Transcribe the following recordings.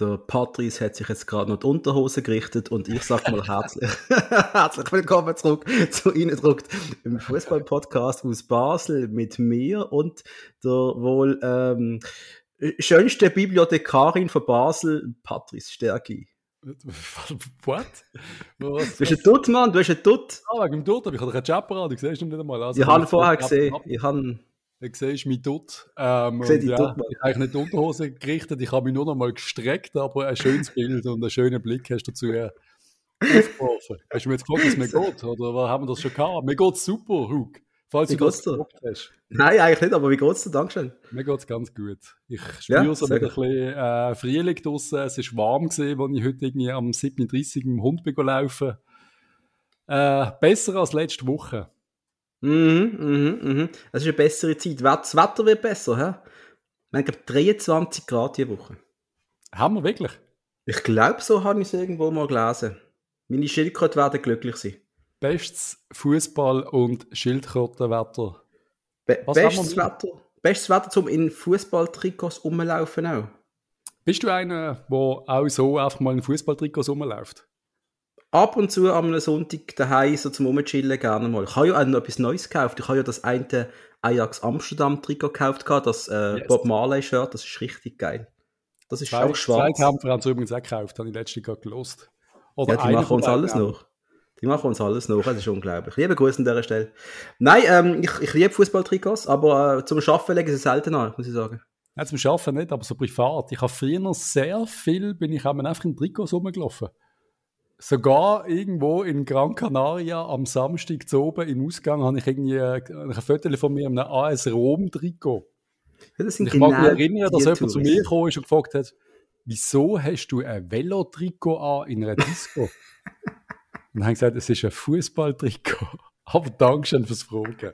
Der Patrice hat sich jetzt gerade noch die Unterhose gerichtet und ich sag mal herzlich, herzlich willkommen zurück zu Ihnen druckt im Fußball-Podcast aus Basel mit mir und der wohl ähm, schönste Bibliothekarin von Basel, Patrice Stärki. What? Was, du bist ein Dutt, Mann, du bist ein Dutt. Ah, wegen dem Dutt, aber ich habe einen Chapper an, du siehst ihn nicht einmal. Also, ich habe ihn vorher gesehen, ich habe Du siehst mich dort. Ähm, Sehe ja, dort ich habe nicht die Unterhose gerichtet, ich habe mich nur noch mal gestreckt, aber ein schönes Bild und einen schönen Blick hast du dazu äh, aufgeworfen. Hast du mir jetzt gefragt, wie es mir geht? Oder was haben wir das schon gehabt? Mir geht es super, Hug. Falls Wie du das geht's dir? hast. Nein, eigentlich nicht, aber wie geht's dir? Dankeschön. Mir geht es ganz gut. Ich Ja, spüre so sehr wieder ein bisschen äh, Frühling draussen. Es ist warm gewesen, als ich heute irgendwie am 7.30 Uhr mit dem Hund laufen äh, Besser als letzte Woche. Mhm, mhm, mhm. Es ist eine bessere Zeit. Das Wetter wird besser, hä? Ich habe 23 Grad diese Woche. Haben wir wirklich? Ich glaube, so habe ich es irgendwo mal gelesen. Meine Schildkröte werden glücklich sein. Bestes Fußball- und Schildkrötenwetter. Be Was bestes haben wir Wetter. Bestes Wetter, um in Fußballtrikots rumlaufen auch. Bist du einer, der auch so einfach mal in Fußballtrikots rumläuft? Ab und zu am Sonntag daheim so zum Rumchillen gerne mal. Ich habe ja auch noch etwas Neues gekauft. Ich habe ja das eine Ajax Amsterdam Trikot gekauft, das äh, Yes. Bob Marley Shirt. Das ist richtig geil. Das ist Zwei, auch schwarz. Zwei Kämpfer haben es übrigens auch gekauft, habe ich letztens gerade gelost. Oder Ja, die machen uns alles noch. Die machen uns alles noch, das ist unglaublich. Liebe Grüße an dieser Stelle. Nein, ähm, ich, ich liebe Fußballtrikots, aber äh, zum Arbeiten legen sie selten an, muss ich sagen. Ja, zum Arbeiten nicht, aber so privat. Ich habe früher noch sehr viel, bin ich einfach in Trikots rumgelaufen. Sogar irgendwo in Gran Canaria am Samstag zu oben im Ausgang habe ich irgendwie äh, ein Foto von mir in einem AS Rom Trikot. Ja, das Und sind ich mag mich erinnern, dass jemand zu Touristen. mir gekommen ist und gefragt hat, wieso hast du ein Velotrikot an in einer Disco? und dann habe ich gesagt, es ist ein Fußballtrikot. Aber Dankeschön fürs Fragen.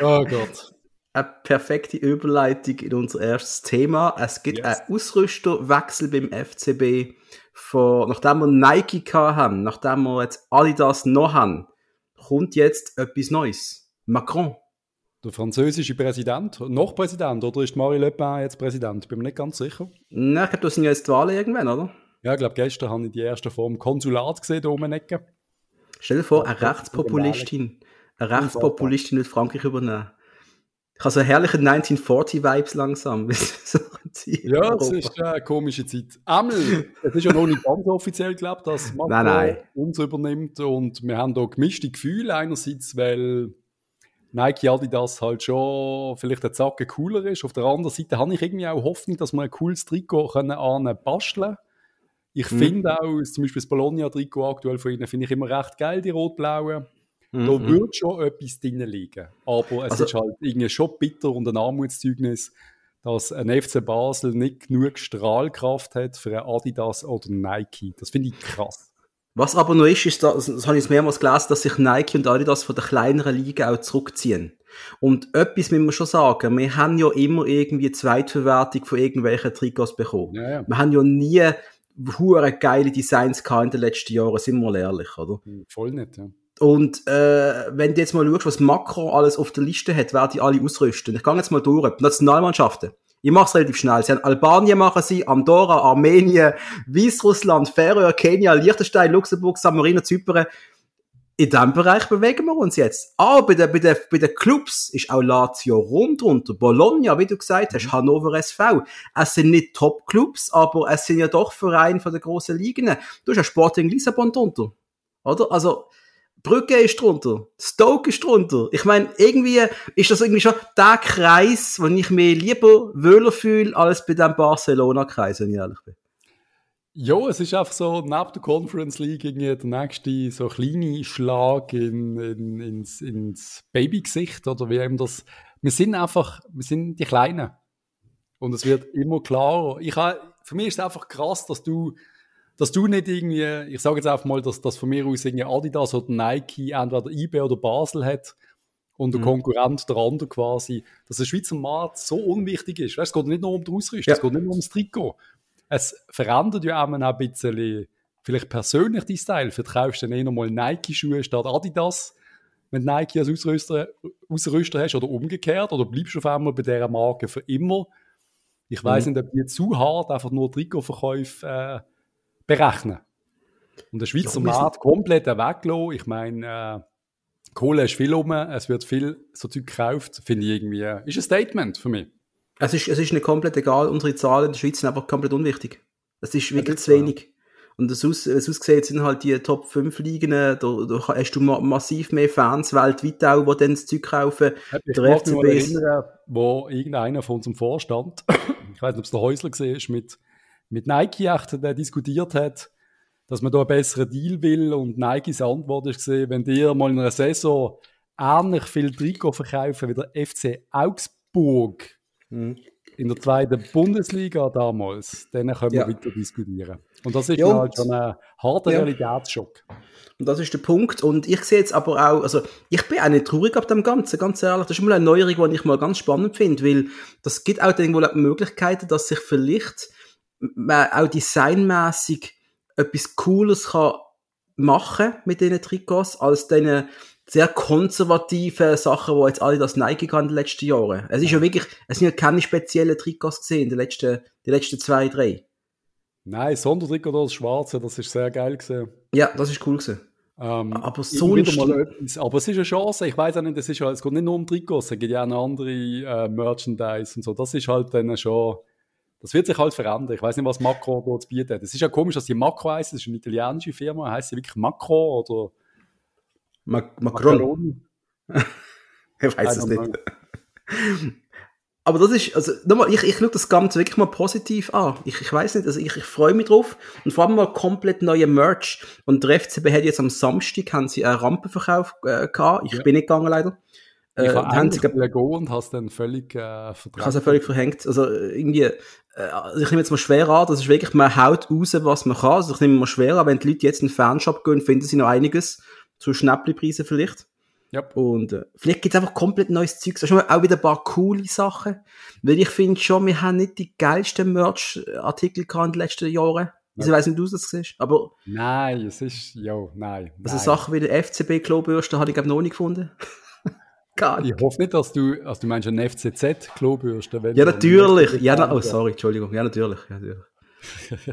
Oh Gott. Eine perfekte Überleitung in unser erstes Thema. Es gibt Yes. einen Ausrüsterwechsel beim FCB. Von, nachdem wir Nike haben, nachdem wir jetzt Adidas noch haben, kommt jetzt etwas Neues. Macron. Der französische Präsident, noch Präsident, oder ist Marie Le Pen jetzt Präsident? Bin mir nicht ganz sicher. Na, ich glaube, das sind ja jetzt die Wahlen irgendwann, oder? Ja, ich glaube, gestern habe ich die erste Form Konsulat gesehen, da oben. Stell dir vor, eine Rechtspopulistin, eine Rechtspopulistin wird Frankreich übernehmen. Ich habe so herrliche 1940-Vibes langsam. Ja, es ist äh, eine komische Zeit. Emil, es ist ja noch nicht ganz offiziell, glaube ich, dass Macron Nein, nein. uns übernimmt und wir haben da gemischte Gefühle einerseits, weil Nike Adidas halt schon vielleicht ein Zacken cooler ist. Auf der anderen Seite habe ich irgendwie auch Hoffnung, dass wir ein cooles Trikot können an basteln Ich Mhm. finde auch, zum Beispiel das Bologna-Trikot aktuell von ihnen, finde ich immer recht geil, die rot-blauen. Mhm, Da mhm. würde schon etwas drin liegen. Aber es Also- ist halt irgendwie schon bitter und ein Armutszeugnis, dass ein FC Basel nicht genug Strahlkraft hat für ein Adidas oder Nike. Das finde ich krass. Was aber noch ist, ist, das, das habe ich mehrmals gelesen, dass sich Nike und Adidas von der kleineren Liga auch zurückziehen. Und etwas müssen wir schon sagen, wir haben ja immer irgendwie Zweitverwertung von irgendwelchen Trikots bekommen. Ja, ja. Wir haben ja nie hure geile Designs gehabt in den letzten Jahren, sind wir mal ehrlich, oder? Hm, Voll nicht, ja. Und äh, wenn du jetzt mal schaust, was Macron alles auf der Liste hat, wer die alle ausrüsten. Ich gehe jetzt mal durch. Nationalmannschaften. Ich mache es relativ schnell. Sie haben Albanien machen sie, Andorra, Armenien, Weißrussland, Färöer, Kenia, Liechtenstein, Luxemburg, San Marino, Zypern. In diesem Bereich bewegen wir uns jetzt. Aber bei den, bei den, bei den Clubs ist auch Lazio Rom drunter, Bologna, wie du gesagt hast, Hannover SV. Es sind nicht Top-Clubs, aber es sind ja doch Vereine von den grossen Ligen. Du hast ja Sporting Lissabon drunter. Oder? Also, Brücke ist drunter, Stoke ist drunter. Ich meine, irgendwie ist das irgendwie schon der Kreis, wo ich mich lieber wohler fühle, als bei dem Barcelona-Kreis, wenn ich ehrlich bin. Ja, es ist einfach so, neben der Conference League irgendwie der nächste so kleine Schlag in, in, ins, ins Babygesicht oder wie eben das. Wir sind einfach, wir sind die Kleinen. Und es wird immer klarer. Ich für mich ist es einfach krass, dass du, dass du nicht irgendwie, ich sage jetzt einfach mal, dass das von mir aus irgendwie Adidas oder Nike entweder eBay oder Basel hat und der Mhm. Konkurrent der andere quasi, dass der Schweizer Markt so unwichtig ist. Weißt, es geht nicht nur um die Ausrüstung, Ja. es geht nicht nur ums Trikot. Es verändert ja auch ein bisschen vielleicht persönlich dein Style. Vertraust du dann eher mal Nike-Schuhe statt Adidas, wenn du Nike als Ausrüster, Ausrüster hast oder umgekehrt oder bleibst du auf einmal bei dieser Marke für immer. Ich weiß mhm. nicht, ob die zu hart einfach nur Trikotverkäufe äh, berechnen. Und der Schweizer ja, Markt komplett weglassen. Ich meine, äh, Kohle ist viel rum, es wird viel so Zeug gekauft, finde ich irgendwie, äh, ist ein Statement für mich. Es ist, es ist nicht komplett egal, unsere Zahlen in der Schweiz sind einfach komplett unwichtig. Es ist wirklich zu wenig. Und es aussieht, sind halt die Top 5 Ligen, da, da hast du ma massiv mehr Fans weltweit auch, die dann das Zeug kaufen. Ich der FCB mich erinnern, wo irgendeiner von unserem Vorstand, ich weiß nicht, ob es der Häusler gesehen ist, mit, mit Nike echt, der diskutiert hat, dass man da einen besseren Deal will und Nikes Antwort ist gesehen, wenn dir mal in einer Saison ähnlich viel Trikot verkaufen wie der FC Augsburg, mhm in der zweiten Bundesliga damals, dann können wir ja. weiter diskutieren. Und das ist ja, halt schon ein harter ja. Realitätsschock. Und das ist der Punkt. Und ich sehe jetzt aber auch, also ich bin auch nicht traurig ab dem Ganzen, ganz ehrlich. Das ist mal eine Neuerung, die ich mal ganz spannend finde, weil das gibt auch irgendwo Möglichkeiten, dass sich vielleicht man auch designmäßig etwas Cooles kann machen mit diesen Trikots, als diesen sehr konservative Sachen, wo jetzt alle das Nike kann in den letzten Jahren. Es ist ja wirklich, es sind ja keine speziellen Trikots gesehen in den letzten, die letzten zwei, drei. Nein, Sondertrikot oder das Schwarze, das ist sehr geil gesehen. Ja, das ist cool gesehen. Ähm, aber. Etwas, aber es ist eine Chance, ich weiß auch nicht, das ist es geht nicht nur um Trikots, es gibt ja auch noch andere äh, Merchandise und so. Das ist halt dann schon, das wird sich halt verändern. Ich weiß nicht, was Macro dort zu bieten hat. Es ist ja komisch, dass die Macro heißt, das ist eine italienische Firma, heißt sie wirklich Macro oder Mac Macron. ich weiß es nicht. Aber das ist, also nochmal, ich, ich schaue das Ganze wirklich mal positiv an. Ich, ich weiß nicht, also ich, ich freue mich drauf. Und vor allem mal komplett neue Merch. Und der FCB hat jetzt am Samstag haben sie einen Rampenverkauf äh, gehabt. Ich ja. bin nicht gegangen leider. Ich äh, habe sie gehen und hast dann völlig äh, verdrängt. Ich habe völlig verhängt. Also irgendwie, also ich nehme jetzt mal schwer an, das ist wirklich, man haut raus, was man kann. Also ich nehme mal schwer an, wenn die Leute jetzt in den Fanshop gehen, finden sie noch einiges zu Schnäppli-Preisen vielleicht. Yep. Und äh, vielleicht gibt es einfach komplett neues Zeug. Also auch wieder ein paar coole Sachen. Weil ich finde schon, wir haben nicht die geilsten Merch-Artikel in den letzten Jahren. Also, ich weiß nicht, wie du das siehst, aber... Nein, es ist... Ja, nein. Also nein. Sachen wie der FCB-Klobürste habe ich glaube noch nicht gefunden. Nicht. Ich hoffe nicht, dass du, also du meinst eine FCZ-Klobürste. Ja, natürlich. Ja, na, oh, sorry, Entschuldigung. Ja, natürlich. Ja, natürlich.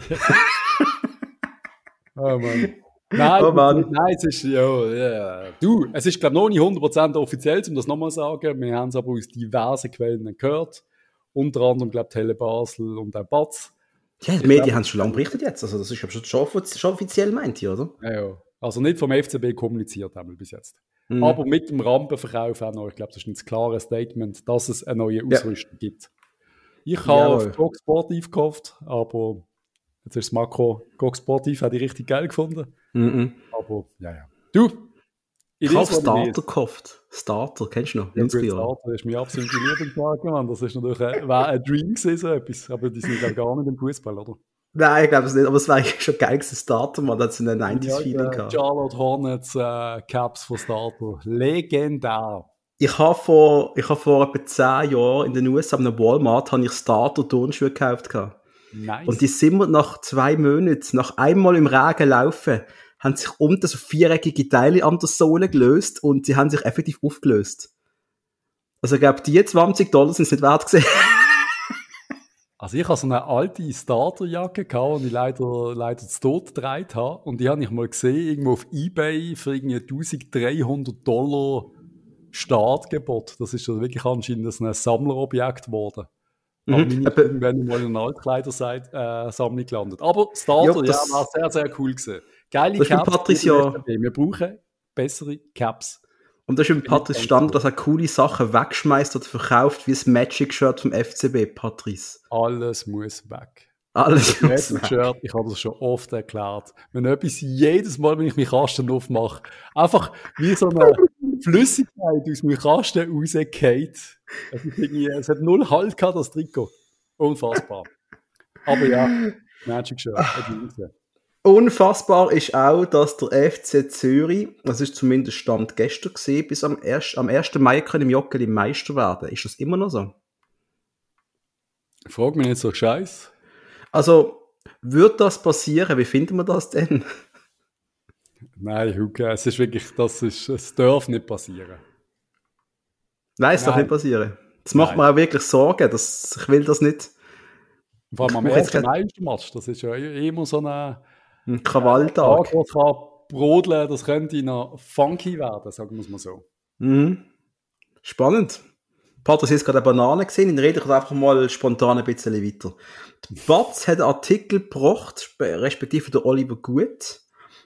oh Mann. Nein, oh nein, es ist, ja, yeah. du, es ist, glaube ich, noch nicht 100% offiziell, um das nochmal zu sagen. Wir haben es aber aus diversen Quellen gehört. Unter anderem, glaube ich, Tele Basel und auch Batz. Ja, die Medien haben es schon lange berichtet jetzt. Also, das ist schon, schon, schon offiziell meint hier, oder? Ja, ja. Also nicht vom FCB kommuniziert haben wir bis jetzt. Mhm. Aber mit dem Rampenverkauf auch noch. Ich glaube, das ist ein klares Statement, dass es eine neue Ausrüstung ja. gibt. Ich habe ja, Gog Sportiv gekauft, aber jetzt ist das Makro Gog Sportiv, habe ich richtig geil gefunden. Mhm. Aber, ja, ja. Du! Ich habe Starter gekauft. Starter, kennst du noch? Ja, Starter ist mein absoluter Lieblingsmarke, Mann. Das ist natürlich ein, ein Dream gewesen, so etwas. Aber die sind gar nicht im Fußball, oder? Nein, ich glaube es nicht, aber es war eigentlich schon geil gewesen, Starter, man, hat so eine 90s-Feeling ja, gehabt. Charlotte Hornets äh, Caps von Starter. Legendär. Ich habe vor, ich habe vor etwa 10 Jahren in den USA an einem Walmart habe ich Starter Turnschuhe gekauft gehabt. Nice. Und die sind wir nach zwei Monaten, nach einmal im Regen laufen, haben sich unten so viereckige Teile an der Sohle gelöst und sie haben sich effektiv aufgelöst. Also ich glaube, die 20 Dollar sind es nicht wert gewesen. Also ich habe so eine alte Starterjacke gehabt, die ich leider, leider zu Tod gedreht habe. Und die habe ich mal gesehen, irgendwo auf Ebay für irgendwie 1300 Dollar Startgebot. Das ist also wirklich anscheinend ein Sammlerobjekt geworden. Mhm. Aber nicht irgendwann mal in einer Altkleidersammlung äh, gelandet. Aber Starter, ja, ja, war sehr, sehr cool gewesen. Geile Caps. Patricia. Wir brauchen bessere Caps. Und das ist im Patrice Stand, dass er coole Sachen wegschmeißt oder verkauft, wie das Magic-Shirt vom FCB, Patrice. Alles muss weg. Alles muss weg. Shirt, ich habe das schon oft erklärt. Wenn etwas jedes Mal, wenn ich meinen Kasten aufmache, einfach wie so eine Flüssigkeit aus meinem Kasten rausgeht. Es hat null Halt gehabt, das Trikot. Unfassbar. Aber ja, Magic Shirt. Unfassbar ist auch, dass der FC Zürich, das ist zumindest Stand gestern gesehen, bis am 1. am 1. Mai können im Joggeli Meister werden. Ist das immer noch so? Frag mich nicht so scheiß. Also, wird das passieren? Wie finden wir das denn? Nein, Hugo, es ist wirklich, das ist, es darf nicht passieren. Nein, es darf nicht passieren. Das macht Nein. mir auch wirklich Sorgen, dass, ich will das nicht, Vor allem am ersten Meistermatch, das ist ja immer so eine Ein Krawalltag. Tag, was kann brodeln, das könnte noch funky werden, sagen wir es mal so. Mhm. Spannend. Patrick ist gerade eine Banane gesehen, in rede ich einfach mal spontan ein bisschen weiter. Die Batz hat einen Artikel gebracht, spe- respektive der Oliver Gut.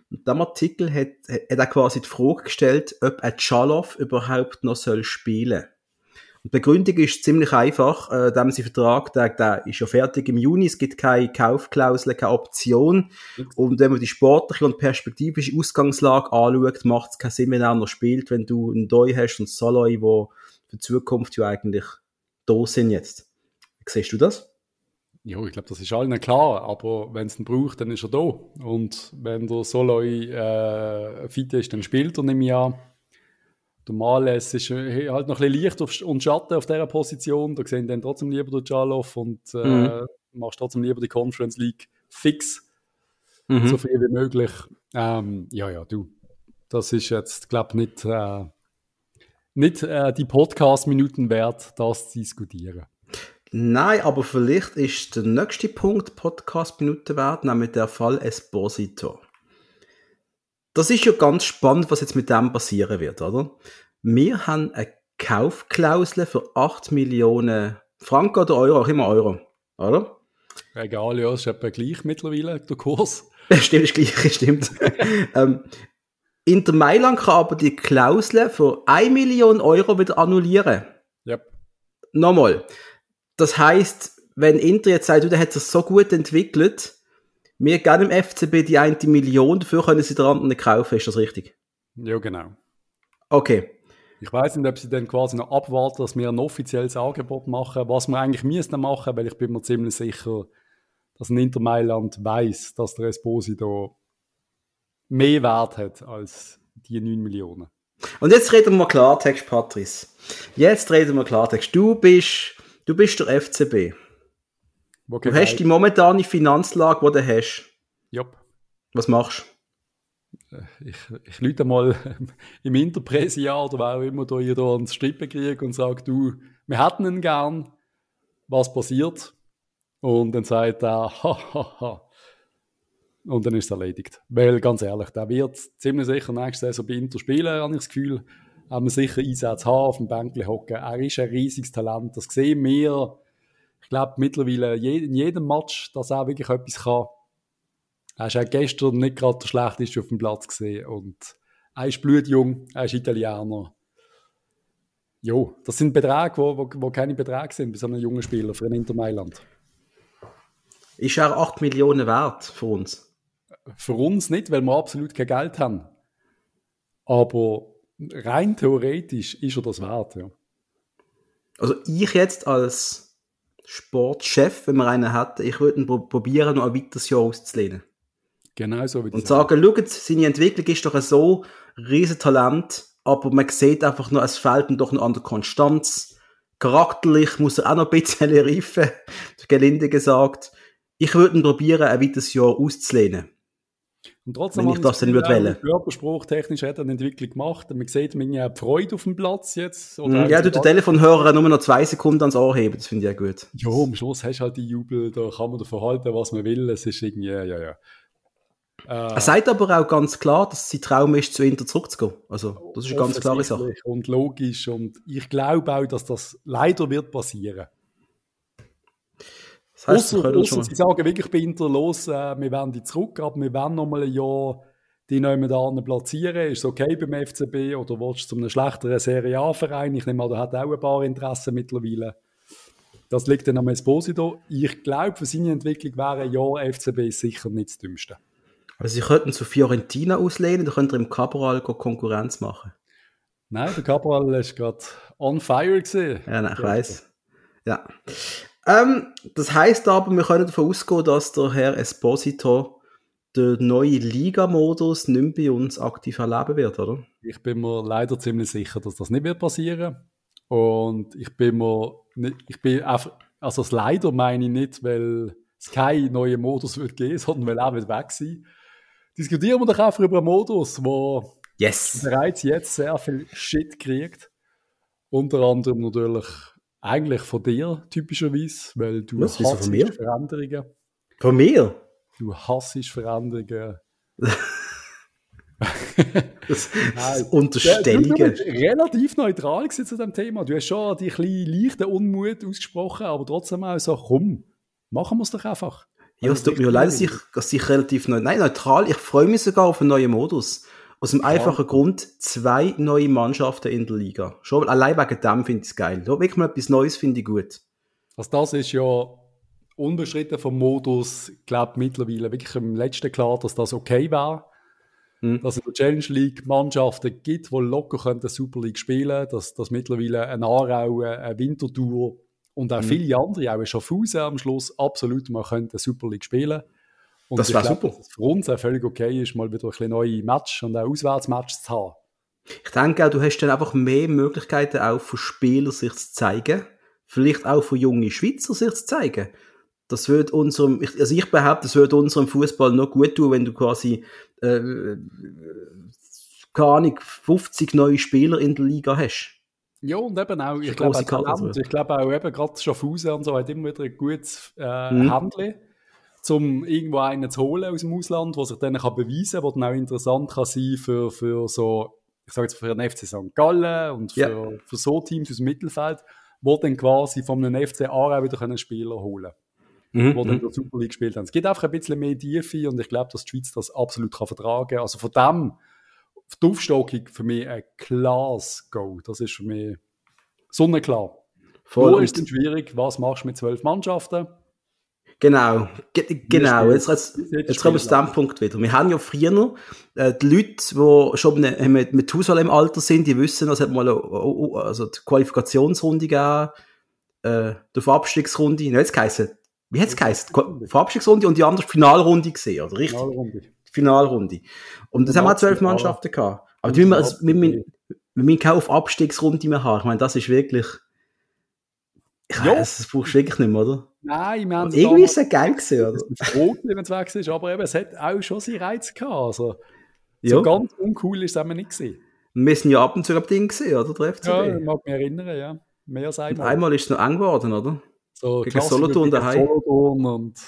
Und in diesem Artikel hat, hat er quasi die Frage gestellt, ob ein Chaloff überhaupt noch soll spielen Und die Begründung ist ziemlich einfach. Äh, dem sein Vertrag, der, der ist ja fertig im Juni. Es gibt keine Kaufklausel, keine Option. Und wenn man die sportliche und perspektivische Ausgangslage anschaut, macht es keinen Sinn, wenn er noch spielt, wenn du einen Doi hast und Saloi, wo für die Zukunft ja eigentlich da sind jetzt. Siehst du das? Ja, ich glaube, das ist allen klar, aber wenn es ihn braucht, dann ist er da. Und wenn der Soloi äh, fit ist, dann spielt er nicht mehr. Der Males ist äh, halt noch ein bisschen Licht auf, und Schatten auf dieser Position. Da sehen dann trotzdem lieber der Jalov und äh, Mhm. machst trotzdem lieber die Conference League fix, Mhm. so viel wie möglich. Ähm, ja, ja, du. Das ist jetzt, glaube ich, nicht, äh, nicht äh, die Podcast-Minuten wert, das zu diskutieren. Nein, aber vielleicht ist der nächste Punkt Podcast-Minute wert, nämlich der Fall Esposito. Das ist ja ganz spannend, was jetzt mit dem passieren wird, oder? Wir haben eine Kaufklausel für 8 Millionen Franken oder Euro, auch immer Euro, oder? Egal, ja, ist etwa gleich mittlerweile, der Kurs. Stimmt, das Gleiche, stimmt. ähm, Inter Mailand kann aber die Klausel für 1 Million Euro wieder annullieren. Yep. Nochmal. Das heißt, wenn Inter jetzt sagt, du, der hat sich so gut entwickelt, wir geben dem FCB die eine Million, dafür können sie den anderen nicht kaufen, ist das richtig? Ja, genau. Okay. Ich weiß nicht, ob sie dann quasi noch abwarten, dass wir ein offizielles Angebot machen, was wir eigentlich müssen machen, weil ich bin mir ziemlich sicher, dass ein Inter Mailand weiß, dass der Esposito mehr Wert hat als die 9 Millionen. Und jetzt reden wir Klartext, Patrice. Jetzt reden wir Klartext. Du bist, du bist der FCB. Wo Du hast die momentane Finanzlage, die du hast. Jupp. Was machst Ich, ich lüte mal im Interpressjahr oder wer auch immer da da ans Strippen kriegt und sagt, du, wir hätten ihn gern, was passiert? Und dann sagt er, ha, ha, ha. Und dann ist es erledigt. Weil, ganz ehrlich, der wird ziemlich sicher nächste Saison bei Inter spielen, habe ich das Gefühl. Haben wir sicher Einsätze haben, auf dem Bänkchen hocken. Er ist ein riesiges Talent. Das sehen wir, ich glaube, mittlerweile in jedem Match, dass er wirklich etwas kann. Er ist auch gestern nicht gerade der schlechteste auf dem Platz gesehen. Und er ist blutjung, er ist Italiener. Jo, das sind Beträge, wo, wo, wo keine Beträge sind bei so einem jungen Spieler für ein Inter Mailand. Ist er 8 Millionen wert für uns? Für uns nicht, weil wir absolut kein Geld haben. Aber rein theoretisch ist er das wert, ja. Also ich jetzt als Sportchef, wenn wir einen hätten, ich würde ihn pro- probieren, noch ein weiteres Jahr auszulehnen. Genau so wie Und das sagen, schaut, seine Entwicklung ist doch so riesen Talent, aber man sieht einfach nur, es fehlt ihm doch noch an der Konstanz. Charakterlich muss er auch noch ein bisschen reifen, gelinde gesagt. Ich würde ihn probieren, ein weiteres Jahr auszulehnen. Und trotzdem Wenn ich das dann würde auch, wählen. Körperspruch technisch hat er eine Entwicklung gemacht. Man sieht, man hat Freude auf dem Platz jetzt. Oder Mhm, Ja, du, der Telefonhörer nur noch zwei Sekunden ans Ohr heben, das finde ich auch gut. Ja, am Schluss hast du halt die Jubel, da kann man davon halten, was man will. Es ist irgendwie, ja, ja. Äh, Er sagt aber auch ganz klar, dass sein Traum ist, zu Inter zurückzugehen. Also, das ist eine ganz klare Sache. Und logisch. Und ich glaube auch, dass das leider wird passieren. Das heisst, Ausser, ausser schon sie sagen wirklich bei Inter los, äh, wir werden die zurück, aber wir werden noch mal ein Jahr die neuen da platzieren. Ist es okay beim FCB oder willst du zu einem schlechteren Serie A-Verein? Ich nehme an, der hat auch ein paar Interessen mittlerweile. Das liegt dann am Esposito. Ich glaube, für seine Entwicklung wäre ein Jahr FCB sicher nicht das Dümmste. Also, sie könnten zu Fiorentina auslehnen, dann könnt ihr im Cabral Konkurrenz machen. Nein, der Cabral ist gerade on fire gesehen. Ja, nein, ich weiß. Ja. Ähm, das heißt aber, wir können davon ausgehen, dass der Herr Esposito den neuen Liga-Modus nicht mehr bei uns aktiv erleben wird, oder? Ich bin mir leider ziemlich sicher, dass das nicht wird passieren. Und ich bin mir nicht, ich bin einfach, also das leider meine ich nicht, weil es keinen neuen Modus wird geben, sondern weil er wird weg sein. Diskutieren wir doch einfach über einen Modus, der Yes! bereits jetzt sehr viel Shit kriegt. Unter anderem natürlich Eigentlich von dir, typischerweise, weil du Was, mir? Veränderungen. Von mir? Du hassest Veränderungen. Das, Nein. das Du Unterstellungen. bist relativ neutral zu dem Thema. Du hast schon die kleine leichte Unmut ausgesprochen, aber trotzdem auch so, komm, machen wir es doch einfach. Ja, es tut mir leid, dass ich, dass ich relativ neu, nein, neutral, ich freue mich sogar auf einen neuen Modus. Aus dem einfachen Grund, zwei neue Mannschaften in der Liga. Schon allein wegen dem finde ich es geil. Wirklich mal etwas Neues finde ich gut. Also das ist ja unbestritten vom Modus, ich glaube mittlerweile wirklich im letzten klar, dass das okay war. Mhm. Dass es in der Challenge League Mannschaften gibt, die locker könnten Super League spielen, dass, dass mittlerweile ein Aarau, eine Winterthur und auch Mhm. viele andere, auch ein Schaffhausen am Schluss, absolut mal könnten Super League spielen. Und Das glaub, super. dass es für uns auch völlig okay ist, mal wieder ein bisschen neue Match und auch Auswärtsmatches zu haben. Ich denke auch, du hast dann einfach mehr Möglichkeiten auch von Spielern sich zu zeigen. Vielleicht auch von jungen Schweizer sich zu zeigen. Das wird unserem, ich, also ich behaupte, das würde unserem Fußball noch gut tun, wenn du quasi, äh, keine Ahnung, 50 neue Spieler in der Liga hast. Ja, und eben auch, ich glaube auch Talent, ich glaube auch eben gerade Schaffhausen und so hat immer wieder ein gutes äh, Mhm. Handel, um irgendwo einen zu holen aus dem Ausland, der sich dann kann beweisen kann, der dann auch interessant kann sein für, für so, ich sage jetzt für den FC St. Gallen und für, Ja. für so Teams aus dem Mittelfeld, wo dann quasi von einem FC Aarau wieder einen Spieler holen Mhm. wo dann der Super League gespielt haben. Es gibt einfach ein bisschen mehr Tiefe und ich glaube, dass die Schweiz das absolut kann vertragen kann. Also von dem, die Aufstockung für mich ein klares Go. Das ist für mich sonnenklar. Voll. Wo ist denn schwierig? Was machst du mit zwölf Mannschaften? Genau, Ge genau. Jetzt, jetzt, Jetzt kommen wir zu dem Punkt wieder. Wir haben ja früher äh, die Leute, die schon mit, mit, mit Hauswahl im Alter sind, die wissen, es hat mal eine, also die Qualifikationsrunde gegeben, äh, die Verabstiegsrunde, ne, jetzt geheißen, wie hat's geheißen? Verabstiegsrunde und die andere Finalrunde gesehen, oder? Richtig? Finalrunde. Finalrunde. Und das haben wir auch zwölf. Mannschaften gehabt. Aber die müssen wir, also, wir, müssen- wir müssen keine auf Abstiegsrunde mehr haben. Ich meine, das ist wirklich, ich weiß, das brauchst du wirklich nicht mehr, oder? Nein, wir haben Und irgendwie ist es geil gewesen, oder? es rot, wenn es weg ist, aber eben, es hat auch schon seinen Reiz gehabt. Also, Ja. so ganz uncool ist es eben nicht gewesen. Wir sind ja ab und zu am Ding gesehen, oder? Der FCB. Ja, ich mag mich erinnern, ja. Mehr als und einmal. einmal ist es noch eng geworden, oder? So Gegen Solothurn daheim. Solothurn und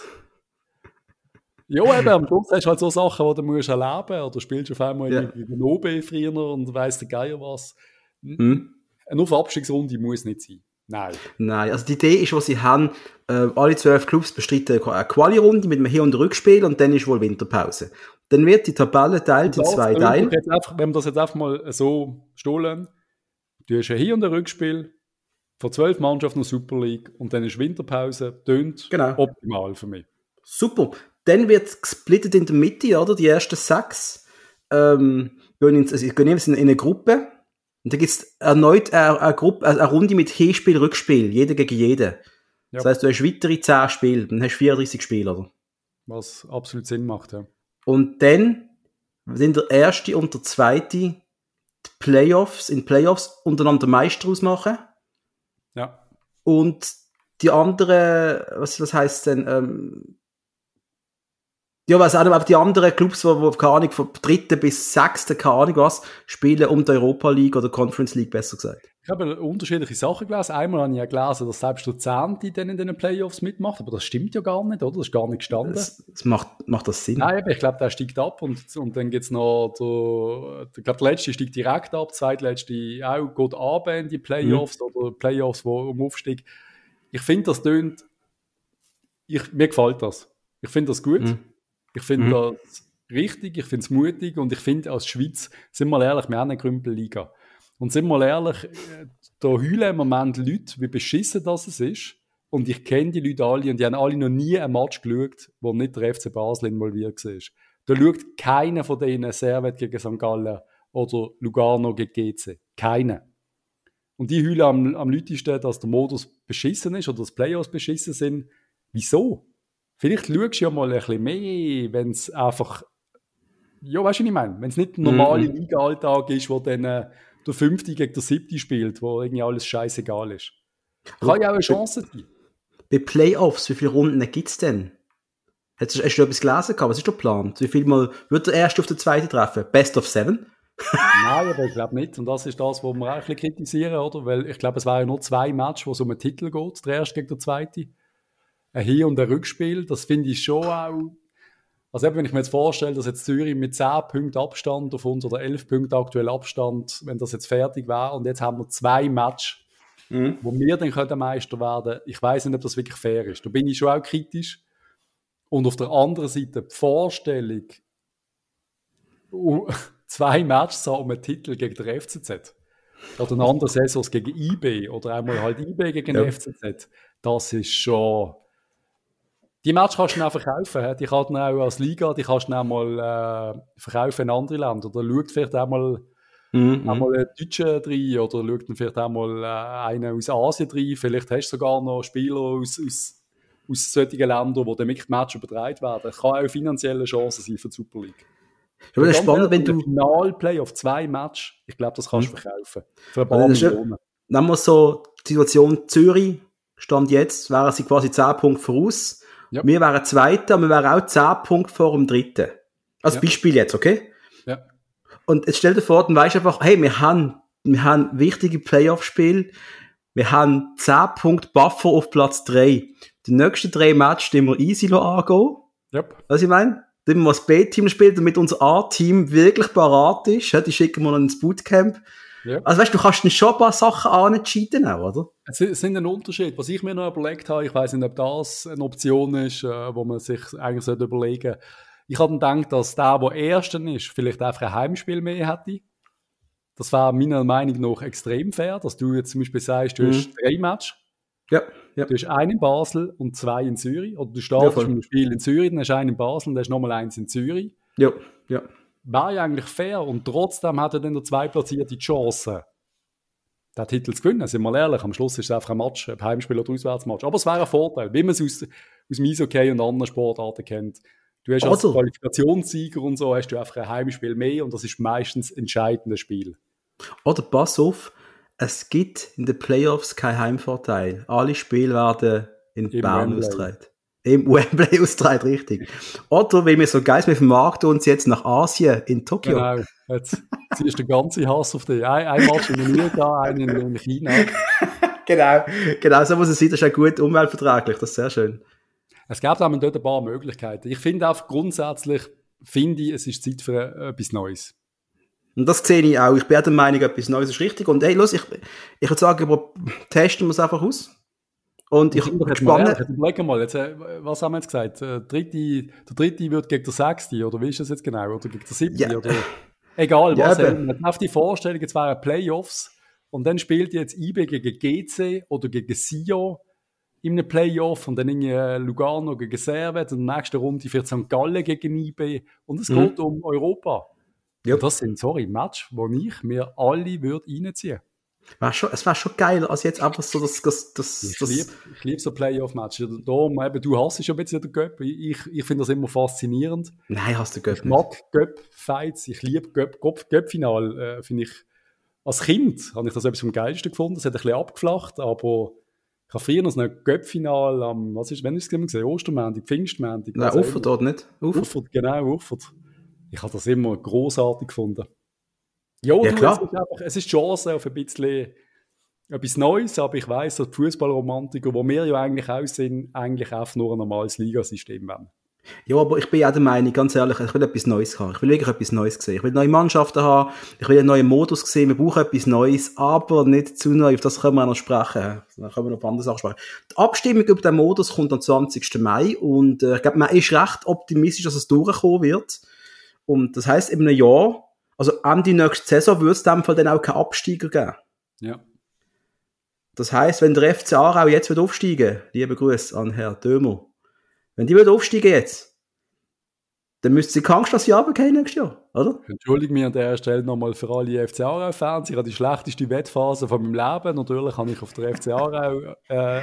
ja, eben, am Schluss hast du halt so Sachen, die du musst erleben oder spielst auf einmal Ja. irgendwie den OB früher und weiss der Geier was. Hm? Eine auf Abstiegsrunde muss nicht sein. Nein. Nein, also die Idee ist, was sie haben, äh, alle zwölf Clubs bestreiten eine Quali-Runde mit einem Hin- und Rückspiel und dann ist wohl Winterpause. Dann wird die Tabelle teilt in zwei Teile. einfach, wenn wir das jetzt einfach mal so stohlen, du hast ein Hin- und ein Rückspiel von zwölf Mannschaften der Super League und dann ist Winterpause, tönt Genau. optimal für mich. Super. Dann wird gesplittet in der Mitte, oder? Die ersten sechs ähm, gehen, ins, also gehen in, in eine Gruppe. Und dann gibt's erneut eine, eine, Gruppe, eine Runde mit Hinspiel, Rückspiel, jeder gegen jeden. Ja. Das heißt, du hast weitere 10 Spiele, dann hast du 34 Spiele, oder? Was absolut Sinn macht, ja. Und dann sind der erste und der zweite die Playoffs, in Playoffs untereinander Meister ausmachen. Ja. Und die andere, was, was heißt denn, ähm, ja, was auch nicht, aber die anderen Clubs, wo, wo, keine Ahnung, von dritten bis sechsten, keine Ahnung was, spielen um die Europa League oder Conference League, besser gesagt. Ich habe unterschiedliche Sachen gelesen. Einmal habe ich ja gelesen, dass selbst der Zehnte dann in den Playoffs mitmacht, aber das stimmt ja gar nicht, oder? Das ist gar nicht gestanden. Das, das macht, macht das Sinn? Nein, aber ich glaube, der steigt ab und, und dann gibt es noch, der, ich glaube, der letzte steigt direkt ab, der zweitletzte auch geht ab in die Playoffs oder Playoffs, wo um Aufstieg. Ich finde, das tönt, ich, mir gefällt das. Ich finde das gut. Mhm. Ich finde Mhm. das richtig, ich finde es mutig und ich finde, als Schweiz, sind wir ehrlich, wir haben eine Grümpelliga. Und sind wir ehrlich, äh, da heulen im Moment Leute, wie beschissen das es ist. Und ich kenne die Leute alle und die haben alle noch nie ein Match geschaut, wo nicht der FC Basel involviert war. Da schaut keiner von denen Servet gegen St. Gallen oder Lugano gegen GC. Keiner. Und die heulen am, am lautesten, dass der Modus beschissen ist oder dass Playoffs beschissen sind. Wieso? Vielleicht schaust du ja mal ein bisschen mehr, wenn es einfach, ja, weißt du, was ich meine? Wenn es nicht der normale Mhm. Liga-Alltag ist, wo dann äh, der Fünfte gegen der Siebte spielt, wo irgendwie alles scheißegal ist. Kann ja auch eine Chance sein. Bei Playoffs, wie viele Runden gibt's denn? Hast du, hast du etwas gelesen gehabt? Was ist der Plan? Wie viel Mal wird der Erste auf den Zweiten treffen? Best of Seven? Nein, aber ich glaube nicht. Und das ist das, was wir auch ein bisschen kritisieren, oder? Weil ich glaube, es waren ja nur zwei Matches, wo es um einen Titel geht. Der erste gegen den zweiten. Ein Hin- und ein Rückspiel. Das finde ich schon auch. Also eben, wenn ich mir jetzt vorstelle, dass jetzt Zürich mit 10 Punkten Abstand auf uns oder 11 Punkten aktuell Abstand, wenn das jetzt fertig wäre und jetzt haben wir zwei Matches, mhm. wo wir dann können Meister werden Ich weiß nicht, ob das wirklich fair ist. Da bin ich schon auch kritisch. Und auf der anderen Seite die Vorstellung, zwei Matches um einen Titel gegen den FCZ. Oder eine andere Saisons gegen IB oder einmal halt IB gegen den FCZ. Das ist schon. Die Match kannst du auch verkaufen. Die kannst du auch als Liga, die kannst du auch mal äh, verkaufen in andere Länder. Oder schaut vielleicht auch mal, mhm. auch mal einen Deutschen rein oder schaut vielleicht auch mal äh, einen aus Asien rein. Vielleicht hast du sogar noch Spieler aus, aus, aus solchen Ländern, wo dann wirklich Match übertragen werden. Das kann auch finanzielle Chancen sein für die Super League. Ja, das ist spannend, wenn du. Finalplay auf zwei Match, ich glaube, das kannst du mhm. verkaufen. Für ein paar Millionen. Nehmen wir so die Situation Zürich, Stand jetzt, wären sie quasi 10 Punkte voraus. Ja. Wir wären Zweiter, wir wären auch 10 Punkte vor dem Dritten. Als ja. Beispiel jetzt, okay? Ja. Und jetzt stell dir vor, dann weißt du einfach, hey, wir haben, wir haben wichtige Playoff-Spiele, wir haben 10 Punkte Buffer auf Platz 3. Die nächsten drei Matches, die wir easy angehen. Yep. Was ich meine? Dann wir das B-Team spielt, damit unser A-Team wirklich parat ist. Die schicken wir noch ins Bootcamp. Ja. Also weißt du, du kannst dann schon ein paar Sachen anentscheiden, oder? Es sind ein Unterschied. Was ich mir noch überlegt habe, ich weiß nicht, ob das eine Option ist, äh, wo man sich eigentlich überlegen sollte. Ich habe gedacht, dass der, der Ersten ist, vielleicht einfach ein Heimspiel mehr hätte. Das wäre meiner Meinung nach extrem fair, dass du jetzt zum Beispiel sagst, du mhm. hast drei Matches ja, ja. Du hast einen in Basel und zwei in Zürich. Oder du startest ja, mit einem Spiel in Zürich, dann hast du einen in Basel und dann hast du nochmal eins in Zürich. Ja, ja. War ja eigentlich fair und trotzdem hat er dann der zwei platzierte Chance, den Titel zu gewinnen. Sind wir ehrlich, am Schluss ist es einfach ein Match, ein Heimspiel oder Auswärtsmatch. Aber es wäre ein Vorteil, wie man es aus, aus dem Eishockey und anderen Sportarten kennt. Du hast als also. Qualifikationssieger und so hast du einfach ein Heimspiel mehr und das ist meistens entscheidendes Spiel. Oder pass auf, es gibt in den Playoffs keinen Heimvorteil. Alle Spiele werden in Bern ausgetragen. Im Wembley ausgetragen, richtig. Oder, weil wir so geil mit dem Markt uns jetzt nach Asien, in Tokio. Genau, jetzt ziehst du den ganzen Hass auf dich. Ein, ein Match in den USA, einen in China. genau, genau, so muss es sein. Das ist auch gut umweltverträglich, das ist sehr schön. Es gibt auch dort ein paar Möglichkeiten. Ich finde auch grundsätzlich, finde ich, es ist Zeit für etwas Neues. Und das sehe ich auch. Ich bin der Meinung, etwas Neues ist richtig. Und hey, los, ich, ich würde sagen, testen wir es einfach aus. Und ich bin gespannt. Überleg mal, jetzt, äh, was haben wir jetzt gesagt? Der dritte, der dritte wird gegen der sechste, oder wie ist das jetzt genau? Oder gegen der siebte? Ja. Oder, egal, was. Ja, man auf die Vorstellung, jetzt wären Playoffs und dann spielt jetzt IB gegen GC oder gegen Sio in einem Playoff und dann in äh, Lugano gegen Servet und in der nächsten Runde für St. Gallen gegen IB und es mhm. geht um Europa. Ja. Das sind, sorry, Match, wo ich mir alle würde reinziehen war schon, es war schon geil, als jetzt einfach so das, das, das, ich liebe lieb so Playoff-Matches. Darum, eben, du hast schon ein bisschen den Göpp. Ich, ich finde das immer faszinierend. Nein, hast du Göpp Ich mag Göpp-Fights. Ich liebe Göpp-Final. Äh, finde ich, als Kind habe ich das etwas am geilsten gefunden. Es hat ein bisschen abgeflacht, aber ich habe früher noch ein Göpp-Final am, was ist, wenn ich es gesehen Ostermäntig, Pfingstmäntig. Nein, Uffert dort nicht? Uffert, genau, Uffert. Ich habe das immer großartig gefunden. Ja, ja du, klar. Es ist, einfach, es ist Chance auf ein bisschen etwas Neues, aber ich weiss, dass die Fußballromantiker, wo wir ja eigentlich auch sind, eigentlich auch nur ein normales Ligasystem wollen. Ja, aber ich bin auch der Meinung, ganz ehrlich, ich will etwas Neues haben. Ich will wirklich etwas Neues sehen. Ich will neue Mannschaften haben. Ich will einen neuen Modus sehen. Wir brauchen etwas Neues, aber nicht zu neu. Auf das können wir noch sprechen. Dann können wir noch auf andere Sachen sprechen. Die Abstimmung über den Modus kommt am 20. Mai und äh, ich glaube, man ist recht optimistisch, dass es durchkommen wird. Und das heißt, in einem Jahr, also Ende nächste Saison, wird es dem Fall dann auch keinen Absteiger geben. Ja. Das heißt, wenn der FC Aarau jetzt wird aufsteigen, liebe Grüße an Herrn Dömer, wenn die wird aufsteigen jetzt, dann müsste sie Angst, dass sie runtergehen nächstes Jahr, oder? Entschuldige mich an der Stelle nochmal für alle FC Aarau-Fans. Ich habe die schlechteste Wettphase von meinem Leben. Natürlich habe ich auf der FC Aarau äh,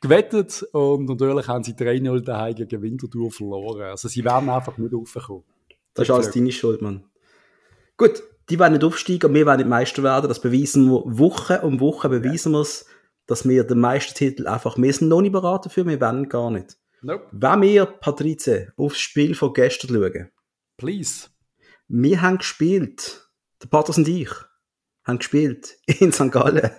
gewettet und natürlich haben sie 3-0 daheim gegen Winterthur verloren. Also sie werden einfach nicht aufgekommen. Das ist alles deine Schuld, Mann. Gut, die werden nicht aufsteigen, wir werden nicht Meister werden. Das beweisen wir Woche um Woche, beweisen wir es, dass wir den Meistertitel einfach, wir sind noch nicht beraten für, wir werden gar nicht. Nope. Wenn wir, Patrice, aufs Spiel von gestern schauen. Please. Wir haben gespielt Der Patrick und ich haben gespielt in St. Gallen.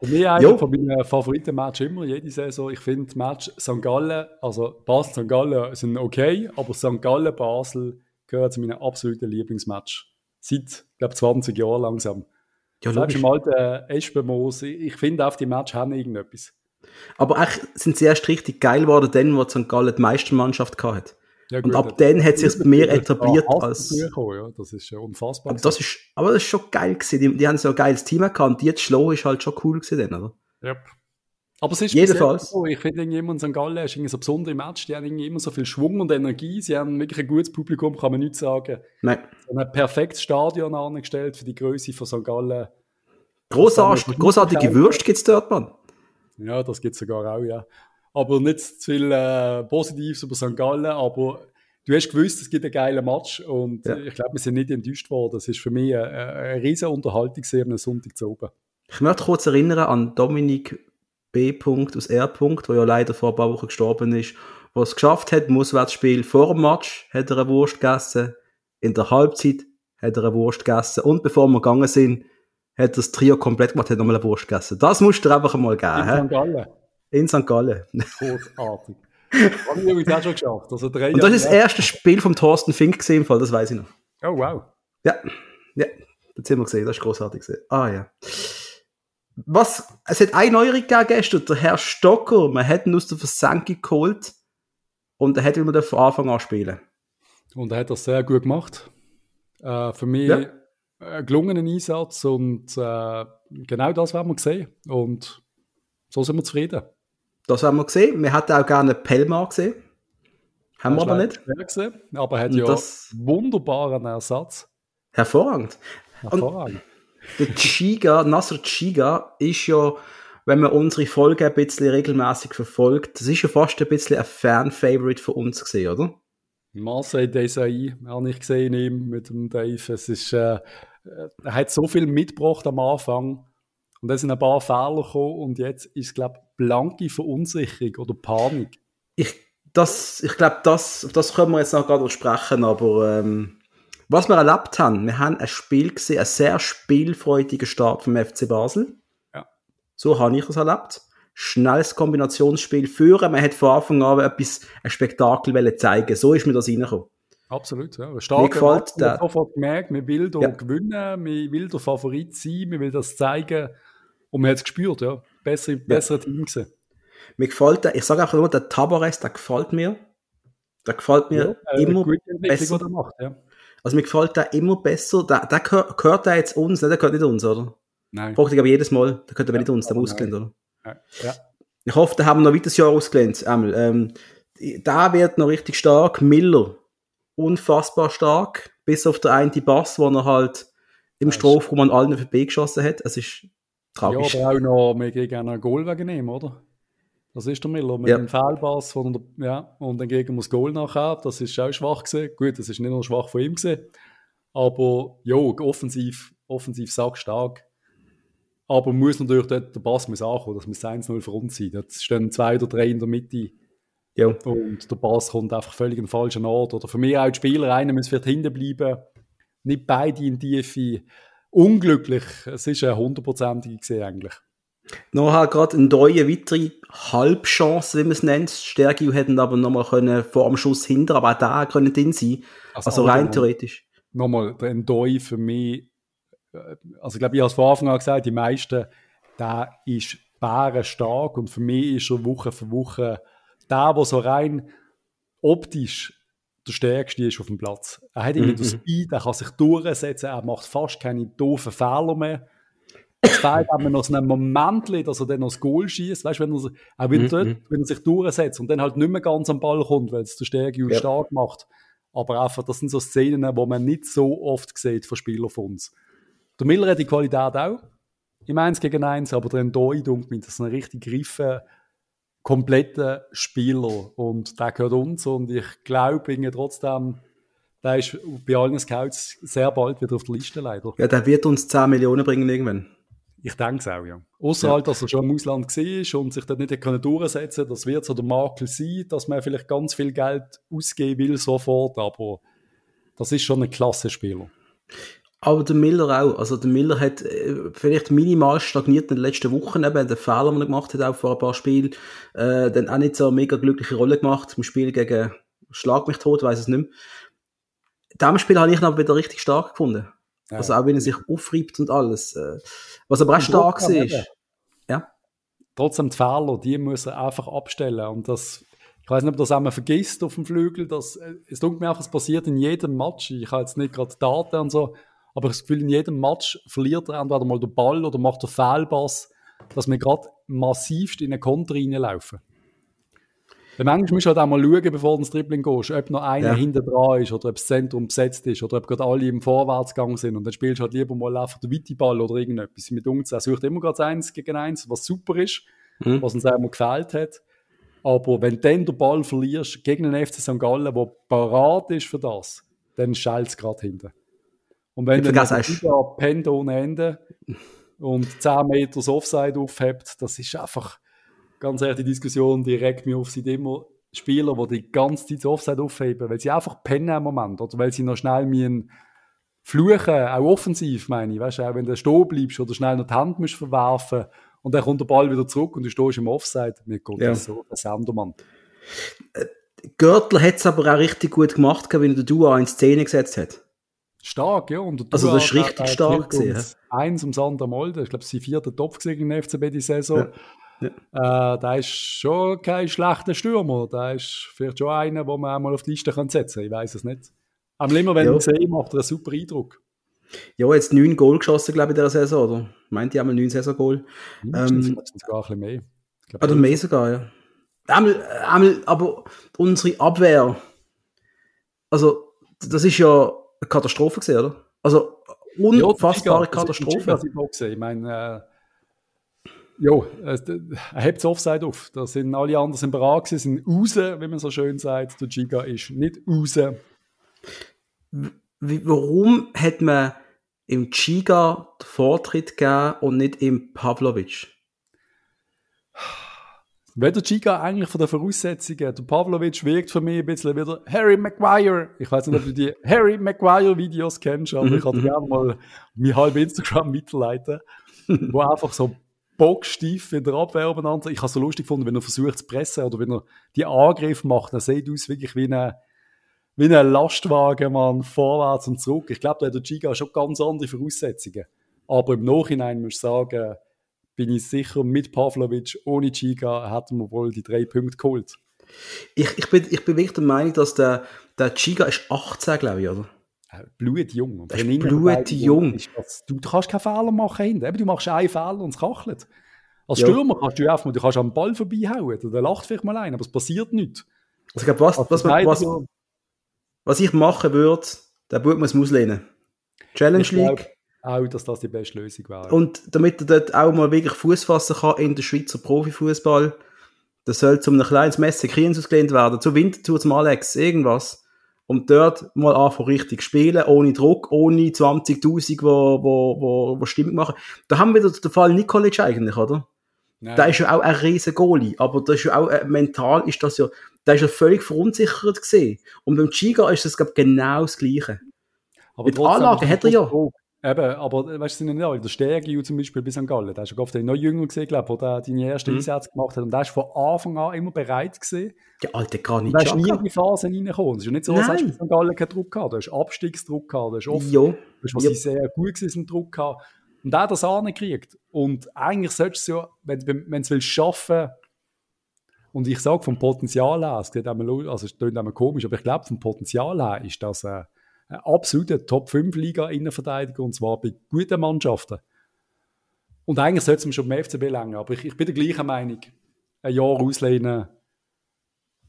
Für mich einer von meinen Favoriten-Match immer, jede Saison. Ich finde Match St. Gallen, also Basel-St. Gallen sind okay, aber St. Gallen-Basel gehört zu meinen absoluten Lieblingsmatch. Seit, ich glaube, 20 Jahren langsam. Ja, Selbst im alten Espenmoos, ich finde auf die Match haben irgendetwas. Aber eigentlich sind sie erst richtig geil geworden, dann, wo St. Gallen die Meistermannschaft hatte. Ja, gut, und ab dann hat sich mir etabliert als. Gekommen, ja. Das ist ja unfassbar. Aber das ist, aber das ist schon geil gewesen. Die, die haben so ein geiles Team gehabt und die zu schlagen ist halt schon cool gewesen, dann, oder? Ja. Aber es ist Jedenfalls. so, ich finde irgendwie immer in St. Gallen ist so besondere Match, die haben irgendwie immer so viel Schwung und Energie, sie haben wirklich ein gutes Publikum, kann man nicht sagen. Nein. Sie haben ein perfektes Stadion angestellt für die Größe von St. Gallen. Großartig, großartige Würste gibt es dort, Mann. Ja, das gibt es sogar auch, ja. Aber nicht zu viel äh, Positives über St. Gallen, aber du hast gewusst, es gibt einen geilen Match und ja. ich glaube, wir sind nicht enttäuscht worden. Das ist für mich eine, eine riesige Unterhaltung am Sonntag zu oben. Ich möchte kurz erinnern an Dominik B. aus R. der ja leider vor ein paar Wochen gestorben ist, was es geschafft hat, im Auswärtsspiel vor dem Match hat er eine Wurst gegessen, in der Halbzeit hat er eine Wurst gegessen und bevor wir gegangen sind, hat das Trio komplett gemacht, hat nochmal eine Wurst gegessen. Das musst du einfach mal geben. In St. Gallen. In St. Gallen. Großartig. Haben wir übrigens auch schon geschafft. Also drei Und das ist das erste Spiel vom Thorsten Fink gesehen, das weiß ich noch. Oh, wow. Ja, ja, das haben wir gesehen, das ist großartig gesehen. Ah, ja. Was, es hat eine Neuerung gegeben gestern, der Herr Stocker, man hat ihn aus der Versenkung geholt und er hat immer von Anfang an spielen. Und er hat das sehr gut gemacht. Äh, für mich ja. ein gelungener Einsatz und äh, genau das werden wir sehen. Und so sind wir zufrieden. Das haben wir gesehen. Wir hätten auch gerne Pelmar gesehen. Haben wir aber nicht. Gesehen, aber er hat ja das wunderbaren Ersatz. Hervorragend. Hervorragend. Und der Chiga, Nasser Chiga, ist ja, wenn man unsere Folge ein bisschen regelmäßig verfolgt, das ist ja fast ein bisschen ein Fan-Favorite von uns gesehen, oder? Marseille Desai habe ich gesehen ihm mit dem Dave. Es ist, äh, er hat so viel mitgebracht am Anfang und da sind ein paar Fehler gekommen und jetzt ist, glaube ich, blanke Verunsicherung oder Panik. Ich, ich glaube, das, das können wir jetzt noch gerade sprechen, aber ähm, was wir erlebt haben, wir haben ein Spiel gesehen, einen sehr spielfreudigen Start vom FC Basel. Ja. So habe ich es erlebt. Schnelles Kombinationsspiel führen. Man hat von Anfang an etwas, ein Spektakel zeigen. So ist mir das reingekommen. Absolut, ja. Stark mir gefällt der. sofort gemerkt, wir will ja. gewinnen, wir will der Favorit sein, wir will das zeigen. Und man hat es gespürt, ja. Bessere, bessere ja. Team gesehen. Mir gefällt der, ich sage einfach nur, der Tabares, der gefällt mir. Der gefällt mir ja, äh, immer besser. Macht, ja. Also mir gefällt der immer besser. Der, der gehört der jetzt uns, ne? der gehört nicht uns, oder? Nein. Fragt ich aber jedes Mal, der gehört aber ja, nicht uns, der muss ausgelehnt, oder? Ja. Ich hoffe, da haben wir noch weiteres Jahr ausgelehnt, einmal. Ähm, da wird noch richtig stark. Miller, unfassbar stark. Bis auf der eine Bass, wo er halt im Strafraum an allen vorbeigeschossen hat. Es ist Tragisch. Ja, aber auch noch, wir gegen einen Goal wegnehmen, oder? Das ist der Miller mit ja. dem Fehlpass von der, ja, und dann gegen das Goal nachher. Das ist auch schwach gewesen. Gut, das ist nicht nur schwach von ihm gewesen. Aber, jo, offensiv, offensiv sackstark. Aber muss natürlich dort der Pass muss ankommen, das muss 1-0 für uns sein. Da stehen zwei oder drei in der Mitte. Ja. Und der Pass kommt einfach völlig in den falschen Ort. Oder für mich auch die Spieler, einer muss vielleicht hinten bleiben. Nicht beide in Tiefe unglücklich. Es ist eine hundertprozentige gesehen eigentlich. Noch hat gerade eine neue weitere Halbchance, wie man es nennt. Stärke hätten aber nochmal können vor dem Schuss hinter, aber auch da können drin sein. Also, also rein theoretisch. Nochmal, der Endoi für mich, äh, also ich glaube, ich habe es von Anfang an gesagt, die meisten, der ist stark und für mich ist er Woche für Woche der, der so rein optisch der Stärkste ist auf dem Platz. Er hat irgendwie mhm. den Speed, er kann sich durchsetzen, er macht fast keine doofen Fehler mehr. Es fehlt aber noch so ein Moment, dass er dann noch das Goal schießt. Weißt wenn er, auch wenn, mhm. dort, wenn er sich durchsetzt und dann halt nicht mehr ganz am Ball kommt, weil es der Stärke und ja. stark macht. Aber einfach, das sind so Szenen, wo man nicht so oft sieht von Spielern von uns. Der Miller hat die Qualität auch. Im 1 gegen 1, aber der mir, das ist ein richtig Griffe kompletten Spieler und der gehört uns und ich glaube trotzdem, der ist bei allen Scouts sehr bald wieder auf der Liste leider. Ja, der wird uns 10 Millionen bringen irgendwann. Ich denke es auch, ja. Außer ja. halt, dass er schon im Ausland war und sich dort nicht können durchsetzen Das wird so der Makel sein, dass man vielleicht ganz viel Geld ausgeben will sofort, aber das ist schon ein klasse Spieler. Aber der Miller auch. Also der Miller hat äh, vielleicht minimal stagniert in den letzten Wochen, eben den Fehler, den er gemacht hat, auch vor ein paar Spielen, äh, dann auch nicht so eine mega glückliche Rolle gemacht im Spiel gegen Schlag mich tot, weiß es nicht mehr. In diesem Spiel habe ich ihn aber wieder richtig stark gefunden. Ja. Also auch wenn er sich aufreibt und alles. Äh, was aber auch stark ist. Ja. Trotzdem die Fehler, die muss er einfach abstellen. Und das, ich weiß nicht, ob das einmal vergisst auf dem Flügel. Das, äh, es tut mir einfach, es passiert in jedem Match. Ich habe jetzt nicht gerade Daten und so, aber ich habe das Gefühl, in jedem Match verliert er entweder mal den Ball oder macht den Fehlpass, dass wir gerade massivst in eine Konter reinlaufen. Weil manchmal musst du halt auch mal schauen, bevor du ins Dribbling gehst, ob noch einer ja. hinten dran ist oder ob das Zentrum besetzt ist oder ob gerade alle im Vorwärtsgang sind und dann spielst du halt lieber mal einfach den weiten Ball oder irgendetwas. Mit uns er sucht immer gerade eins gegen eins, was super ist, mhm. was uns einmal gefällt hat. Aber wenn du dann den Ball verlierst gegen den FC St. Gallen, der parat ist für das, dann schallt es gerade hinten. Und wenn du dann pennt ohne Ende und 10 Meter Offside aufhebt, das ist einfach ganz ehrlich, die Diskussion, die regt mich auf, sind immer Spieler, die die ganze Zeit Offside aufheben, weil sie einfach pennen im Moment oder weil sie noch schnell müssen fluchen, auch offensiv, meine ich. Weißt du, auch wenn du stehen bleibst oder schnell noch die Hand musst verwerfen und dann kommt der Ball wieder zurück und du stehst im Offside. Mir geht ja. das so ein Sendermann. Äh, Görtler hat es aber auch richtig gut gemacht, wenn er den Dua in Szene gesetzt hat. Stark, ja. Und also das ist richtig stark gesehen. Eins ums andere Mal. Ich glaube, sie vierter Topf gegen den FCB die Saison. Ja. Ja. Äh, der ist schon kein schlechter Stürmer. Der ist vielleicht schon einer, den man auch mal auf die Liste setzen kann. Ich weiß es nicht. Aber immer wenn ja. ich sehe, macht er einen super Eindruck. Ja, jetzt neun Goal geschossen, glaube ich, in dieser Saison, oder? Meint ihr einmal neun Saison-Goal? Ja, ähm, sogar ein bisschen mehr. Glaub, oder mehr sogar, ja. Einmal, einmal, aber unsere Abwehr, also, das ist ja eine Katastrophe gesehen, oder? Also, unfassbare ja, Katastrophe. Ich, ich meine, äh, ja, er hebt das Offside auf. Da sind alle anderen bereit gewesen, sind raus, wie man so schön sagt. Der Giga ist nicht raus. Warum hat man im Giga den Vortritt gegeben und nicht im Pavlovic? Weil der Giga eigentlich von den Voraussetzungen, der Pavlovic wirkt für mich ein bisschen wieder Harry Maguire. Ich weiß nicht, ob du die Harry Maguire Videos kennst, aber ich kann dir gerne mal mein halb Instagram mitleiten, wo einfach so bocksteif in der Abwehr umeinander. Ich habe es so lustig gefunden, wenn er versucht zu pressen oder wenn er die Angriff macht, dann sieht aus wirklich wie ein, wie ein Lastwagen, man, vorwärts und zurück. Ich glaube, da hat der Giga schon ganz andere Voraussetzungen. Aber im Nachhinein muss ich sagen, bin ich sicher, mit Pavlovic, ohne Giga, hätten wir wohl die drei Punkte geholt. Ich, ich, bin, ich bin wirklich der Meinung, dass der, der Giga ist 18, glaube ich, oder? Blutjung. Und das ist blutjung. Du, kannst keinen Fehler machen hinten. Eben, du machst einen Fehler und es kachelt. Als ja. Stürmer kannst du einfach, du kannst am Ball vorbeihauen. Der lacht vielleicht mal ein, aber es passiert nichts. Also, ich glaube, was, was, was, was, ich machen würde, der Bub muss auslehnen. Challenge ich League. Auch, dass das die beste Lösung wäre. Und damit er dort auch mal wirklich Fuß fassen kann in den Schweizer Profifußball, das soll zu einem kleinen Messer Kriens ausgelehnt werden. Zu Winterthur, zum Alex, irgendwas und dort mal anfangen richtig spielen, ohne Druck, ohne 20.000, wo, wo, wo, wo Stimmung machen. Da haben wir wieder den Fall Nikolic eigentlich, oder? Nein. Der ist ja auch ein riesen Goalie, aber das ist ja auch, äh, mental ist das ja, der ist ja völlig verunsichert gesehen. Und beim Chiga ist das, glaube genau das Gleiche. Aber Mit Anlage hat er ja. Eben, aber weißt du, sind ja nicht Der Stergiu zum Beispiel bis an Gallen, der ist ja oft noch jünger gesehen, glaube ich, der deine ersten mhm. Einsätze gemacht hat. Und der ist von Anfang an immer bereit gesehen. Der alte gar nicht. Da ist nie in die Phase reingekommen. Es ist ja nicht so, hättest du St. Gallen keinen Druck gehabt. Du hast Abstiegsdruck gehabt. Du hast oft, jo. du hast, was jo. sehr gut gewesen, Druck gehabt. Und der hat das angekriegt. Und eigentlich solltest du ja, wenn, wenn du es schaffen und ich sage vom Potenzial her, es klingt einmal, also es klingt einmal komisch, aber ich glaube, vom Potenzial her ist das äh, ein absoluter Top-5-Liga-Innenverteidiger und zwar bei guten Mannschaften. Und eigentlich sollte es mir schon beim FCB länger, aber ich, ich bin der gleichen Meinung. Ein Jahr auslehnen,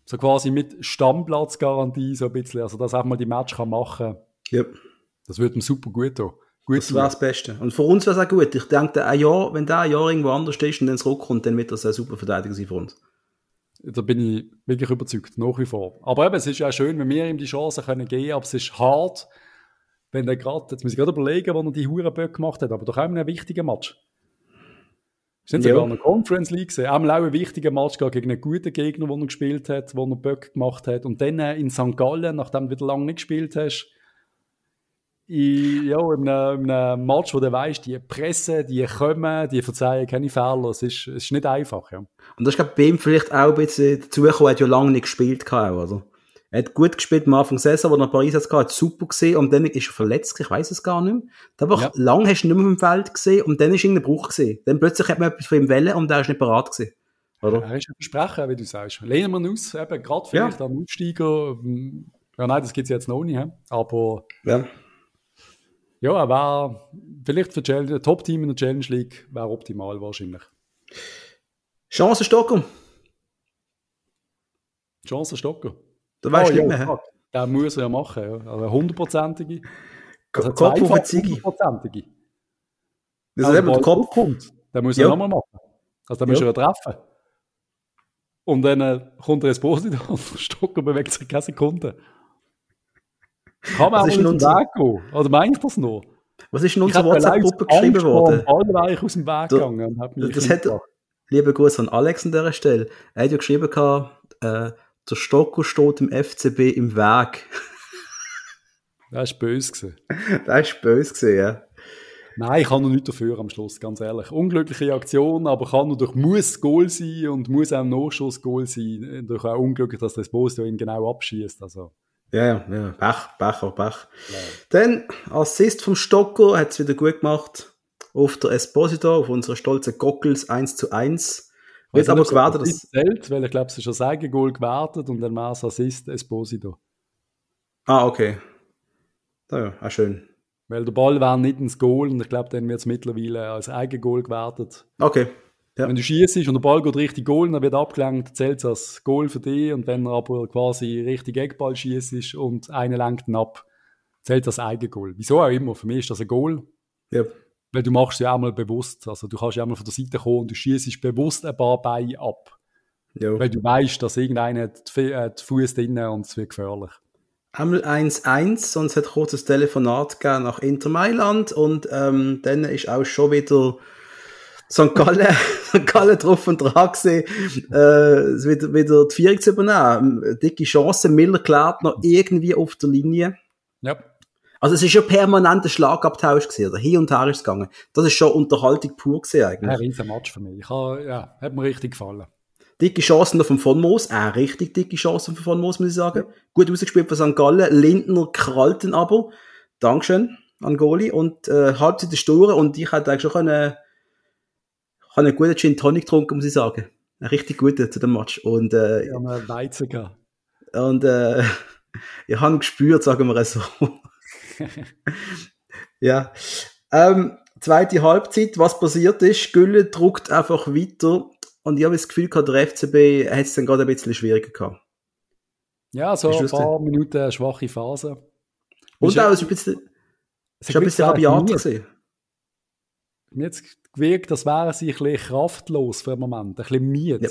so quasi mit Stammplatzgarantie, so ein bisschen, also dass auch mal die Match kann machen kann. Yep. Das würde ihm super gut tun. Gut das wäre das Beste. Und für uns wäre es auch gut. Ich denke, ein Jahr, wenn der ein Jahr irgendwo anders ist und dann zurückkommt, dann wird das ein super Verteidiger sein für uns. Da bin ich wirklich überzeugt, nach wie vor. Aber eben, es ist ja schön, wenn wir ihm die Chance können geben, aber es ist hart, wenn er gerade, jetzt muss ich gerade überlegen, wann er die Hurenböcke gemacht hat, aber doch auch einen wichtigen Match. Wir sind sogar in der Conference League gesehen. Auch ein wichtiger Match gegen einen guten Gegner, den er gespielt hat, wo er Böcke gemacht hat. Und dann in St. Gallen, nachdem du wieder lange nicht gespielt hast, in, ja, in, einem, in einem Match, wo du weißt, die pressen, die kommen, die verzeihen keine Fehler. Es ist, es ist nicht einfach. Ja. Und das ist, bei ihm vielleicht auch ein bisschen dazugekommen, er hat ja lange nicht gespielt, gehabt, oder? Er hat gut gespielt am Anfang der Saison, wo er nach Paris hat, hat super gesehen und dann ist er verletzt, ich weiß es gar nicht mehr. Einfach ja. lang hast du nicht mehr dem Feld gesehen und dann ist irgendein Bruch gesehen. Dann plötzlich hat man etwas von ihm wählen und er ist nicht bereit gewesen. Oder? Er ist ein Versprechen, wie du sagst. Lehnen wir ihn aus, eben, gerade vielleicht ja. am Aufsteiger. Ja, nein, das gibt es jetzt noch nicht, aber ja. Ja, er war vielleicht für ein Top-Team in der Challenge League wäre optimal wahrscheinlich. Chance Stocker. Chance Stocker. Da weißt du oh, nicht mehr. Der muss er ja machen, ja. Also hundertprozentige. Also Kopf auf Ziege. Hundertprozentige. Das ist eben der Kopf. Kommt, den muss er ja. nochmal machen. Also den muss ja. er treffen. Und dann äh, kommt er ins Esposito und Stocker bewegt sich keine Sekunde. Kann man auch nicht gehen? Oder meine ich das noch? Was ist in unserer WhatsApp-Gruppe geschrieben worden? Alle war ich aus dem Weg gegangen. Und hat mich das hat, liebe Grüße an Alex an dieser Stelle. Er hat ja geschrieben, äh, der Stocko steht im FCB im Weg. das war böse. Gewesen. Das war böse, gewesen, ja. Nein, ich kann noch nicht dafür am Schluss, ganz ehrlich. Unglückliche Aktion, aber kann natürlich muss Goal sein und muss auch ein Nachschuss Goal sein. Natürlich auch unglücklich, dass das Boss ihn genau abschießt. Also. Ja, ja, ja, Pech, Pech, auch Pech. Ja. Dann, Assist vom Stocker hat es wieder gut gemacht. Auf der Esposito, auf unserer stolzen Gockels 1 zu 1. Wird aber gewertet, dass... Zählt, weil ich glaube, es ist ein Eigengoal gewertet und dann war es Assist Esposito. Ah, okay. Ja, auch schön. Weil der Ball war nicht ins Goal und ich glaube, dann wird es mittlerweile als Eigengoal gewertet. Okay. Ja. Wenn du schießt und der Ball geht richtig Goal, dann wird abgelenkt, zählt es als Goal für dich. Und wenn er aber quasi richtig Eckball schießt und einer lenkt ihn ab, zählt das Eigengoal. Wieso auch immer, für mich ist das ein Goal. Ja. Weil du machst ja einmal bewusst. Also du kannst ja einmal von der Seite kommen und du schießt bewusst ein paar Beine ab. Ja. Weil du weißt, dass irgendeiner die, äh, die Fuß drin und es wird gefährlich. Einmal 1-1, sonst hat kurz ein Telefonat gegeben nach Inter Mailand und ähm, dann ist auch schon wieder St. Gallen, St. Gallen drauf und dran gesehen, äh, wieder, wieder die Führung zu übernehmen. Dicke Chance, Miller klärt noch irgendwie auf der Linie. Ja. Also es ist schon permanent ein Schlagabtausch gewesen, oder hin und her ist es gegangen. Das ist schon Unterhaltung pur gewesen eigentlich. Ein riesen Match für mich. Ich habe, ja, hat mir richtig gefallen. Dicke Chancen von von Moos, auch richtig dicke Chancen von von Moos, muss ich sagen. Ja. Gut ausgespielt von St. Gallen, Lindner krallten aber. Dankeschön an Goli und äh, Halbzeit ist durch und ich hätte eigentlich schon können, habe einen guten Gin Tonic getrunken, muss ich sagen. Einen richtig guten zu dem Match. Und, äh, ja, Weizen gehabt. Und äh, ich habe gespürt, sagen wir es so. ja. Ähm, zweite Halbzeit, was passiert ist, Gülle druckt einfach weiter und ich habe das Gefühl gehabt, der FCB hat es dann gerade ein bisschen schwieriger gehabt. Ja, so ein paar Minuten schwache Phase. Und auch, es ist ein bisschen, es ist ein bisschen rabiat gesehen. Hat gewirkt, das wären sie ein bisschen kraftlos für einen Moment, ein bisschen müde. Ja.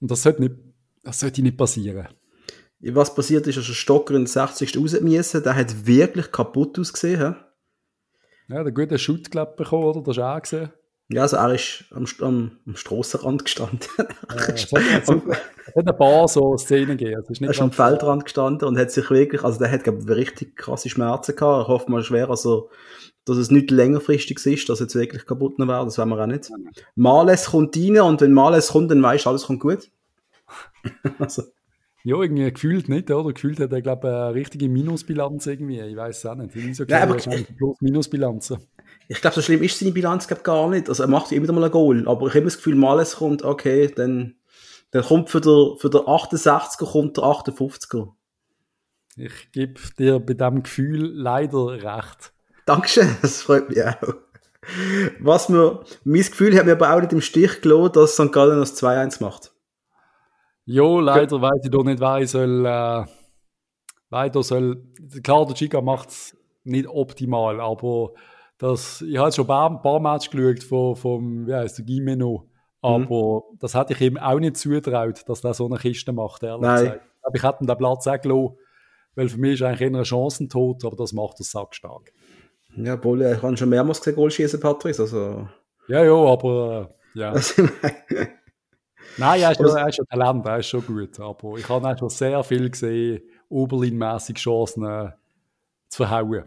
Und das sollte, nicht, das sollte nicht passieren was passiert ist, dass der Stocker in 60. rausgemessen der hat wirklich kaputt ausgesehen. He? Ja, der gute Shoot, glaube bekommen, oder? Das hast du auch gesehen. Ja, also er ist am, am, am Strassenrand gestanden. Ja, es, hat, es, hat, ein paar so Szenen gegeben. Er ist am Feldrand gestanden und hat sich wirklich, also der hat glaube ich richtig krasse Schmerzen gehabt. Ich hoffe mal schwer, also, dass es nicht längerfristig ist, dass jetzt wirklich kaputt wäre. Das wollen wir auch nicht. Males kommt rein und wenn Males kommt, dann weißt du, alles kommt gut. also. Ja, irgendwie gefühlt nicht, oder? Gefühlt hat er, glaube ich, eine richtige Minusbilanz irgendwie. Ich weiß es auch nicht. Ich so ja, aber Minusbilanzen. Ich glaube, so schlimm ist seine Bilanz glaub, gar nicht. Also er macht immer wieder mal ein Goal. Aber ich habe das Gefühl, mal es kommt, okay, dann, dann kommt für der, für der 68er kommt der 58er. Ich gebe dir bei diesem Gefühl leider recht. Dankeschön, das freut mich auch. Was mir, mein Gefühl hat mir aber auch nicht im Stich gelassen, dass St. Gallen das 2-1 macht. Jo, leider ja. weiß ich doch nicht, wer ich soll, äh, weiter soll. Klar, der Chica macht es nicht optimal, aber das, ich habe schon ein paar, paar Matches geschaut von, vom, wie heißt der, Gimeno. Aber mhm. das hätte ich ihm auch nicht zutraut, dass er so eine Kiste macht, ehrlich Nein. gesagt. Aber ich hätte ihm den Platz auch gelassen, weil für mich ist eigentlich eher ein Chancentod, aber das macht er sackstark. Ja, Bolle, ich habe schon mehrmals gesehen, Goal schießen, Patrick, also... Ja, ja, aber, äh, ja. Nein, er ist, schon, er ist schon Talent, er ist schon gut. Aber ich habe auch schon sehr viel gesehen, Oberlin-mässig Chancen zu verhauen.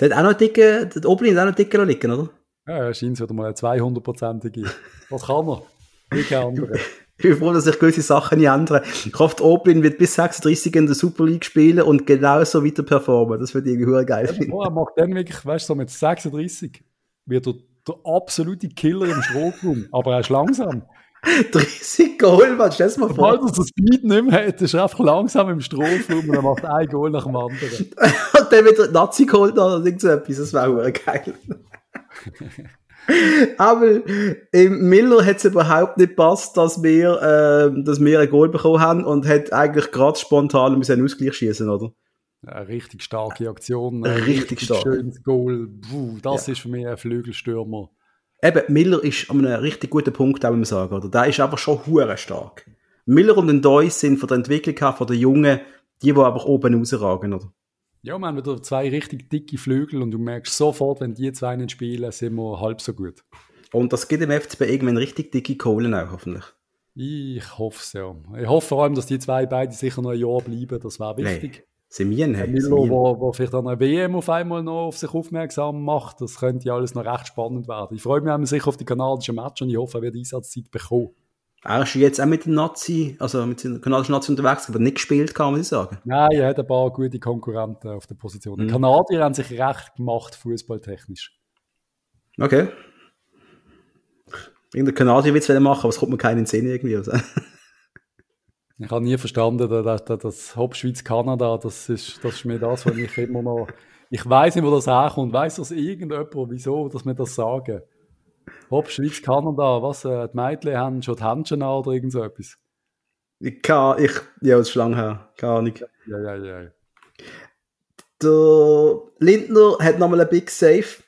Der hat auch noch dicke, der Oblin hat auch noch dicke liegen, oder? Ja, er scheint wieder mal eine 200-prozentige. Was kann er? Wie kein anderer. Ich bin froh, dass sich gewisse Sachen nicht ändern. Ich hoffe, Oblin wird bis 36 in der Super League spielen und genauso weiter performen. Das würde ich irgendwie geil finden. Ja, er macht dann wirklich, weißt du, so mit 36 wird er der absolute Killer im Strafraum. Aber er ist langsam. 30 Goal, man, stell dir mal vor. Sobald er den Speed nicht mehr hat, ist er einfach langsam im Strafraum und er macht ein Goal nach dem anderen. und dann wieder Nazi geholt oder irgend so etwas. Das wäre geil. Aber im Miller hat es überhaupt nicht gepasst, dass wir, äh, dass wir ein Goal bekommen haben und hat eigentlich gerade spontan müssen Ausgleich schießen, oder? Eine richtig starke Aktion. Ein richtig stark. Schönes Goal. Puh, das ja. ist für mich ein Flügelstürmer. Eben, Miller ist an einem richtig guten Punkt, auch muss sagen, oder? Der ist einfach schon hure stark. Miller und Deus sind von der Entwicklung her, von der Jungen, die, die einfach oben rausragen, oder? Ja, wir haben wieder zwei richtig dicke Flügel und du merkst sofort, wenn die zwei nicht spielen, sind wir halb so gut. Und das gibt dem FCB irgendwann richtig dicke Kohlen auch, hoffentlich. Ich hoffe es ja. Ich hoffe vor allem, dass die zwei beide sicher noch ein Jahr bleiben, das wäre wichtig. Nee. Semien, hey, Milo, wo, wo vielleicht an einer WM auf einmal noch auf sich aufmerksam macht, das könnte ja alles noch recht spannend werden. Ich freue mich sicher auf die kanadischen Match und ich hoffe, er wird Einsatzzeit bekommen. Er ist jetzt auch mit dem Nazi, also mit dem kanadischen Nazi unterwegs, aber nicht gespielt, kann man sagen. Nein, er hat ein paar gute Konkurrenten auf der Position. Mhm. Die Kanadier haben sich recht gemacht, fußballtechnisch. Okay. Irgendein Kanadier will es machen, aber es kommt mir keinen in den Sinn irgendwie. Also. Ich habe nie verstanden, dass, dass, dass Hauptschweiz-Kanada, das ist, das ist mir das, was ich immer noch. Ich weiß nicht, wo das herkommt. Weiß das irgendjemand, wieso, dass wir das sagen? Hopp, Schweiz, Kanada, was, äh, die Mädchen haben schon die Händchen an oder irgend so etwas? Ich kann, ich, ja, das ist lang her, keine Ahnung. Ja, ja, ja. Der Lindner hat nochmal ein Big Safe.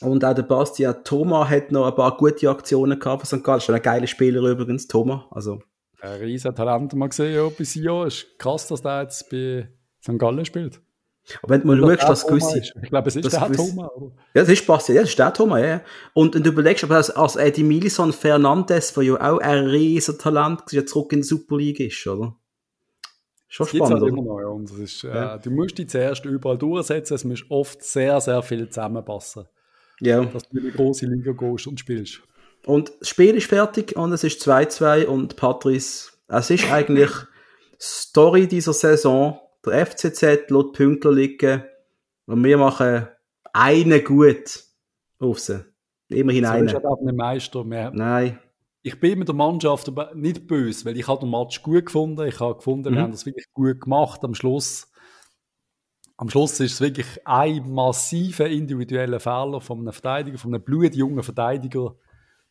Und auch der Bastian Thomas hat noch ein paar gute Aktionen gehabt von St. Gallen. Ist ein geiler Spieler übrigens, Thomas. Also. Ein riesen Talent mal gesehen, ja, bis hier. Ist krass, dass der jetzt bei St. Gallen spielt. Aber wenn du mal schaust, dass gewisse... Ich glaube, es ist der gewisse, Thomas. Oder? Ja, das ist passiert. Ja, das ist der Thomas, ja. Und, und du überlegst, aber als, als Eddie Milison Fernandes, der ja auch ein riesen Talent ja zurück in die Super League ist, oder? Schon das spannend, halt immer noch, ja. Und das ist, äh, ja. äh, du musst dich zuerst überall durchsetzen, es muss oft sehr, sehr viel zusammenpassen. Ja. Dass du in die große Liga gehst und spielst. Und das Spiel ist fertig und es ist 2-2 und Patrice, es ist eigentlich Story dieser Saison, der FCZ lässt Pünktler liegen und wir machen einen gut auf sie. Immerhin so einen. auch nicht Meister mehr. Nein. Ich bin mit der Mannschaft aber nicht böse, weil ich habe den Match gut gefunden. Ich habe gefunden, mhm. wir haben das wirklich gut gemacht. Am Schluss, am Schluss ist es wirklich ein massiver individueller Fehler von einem Verteidiger, von einem blutjungen Verteidiger,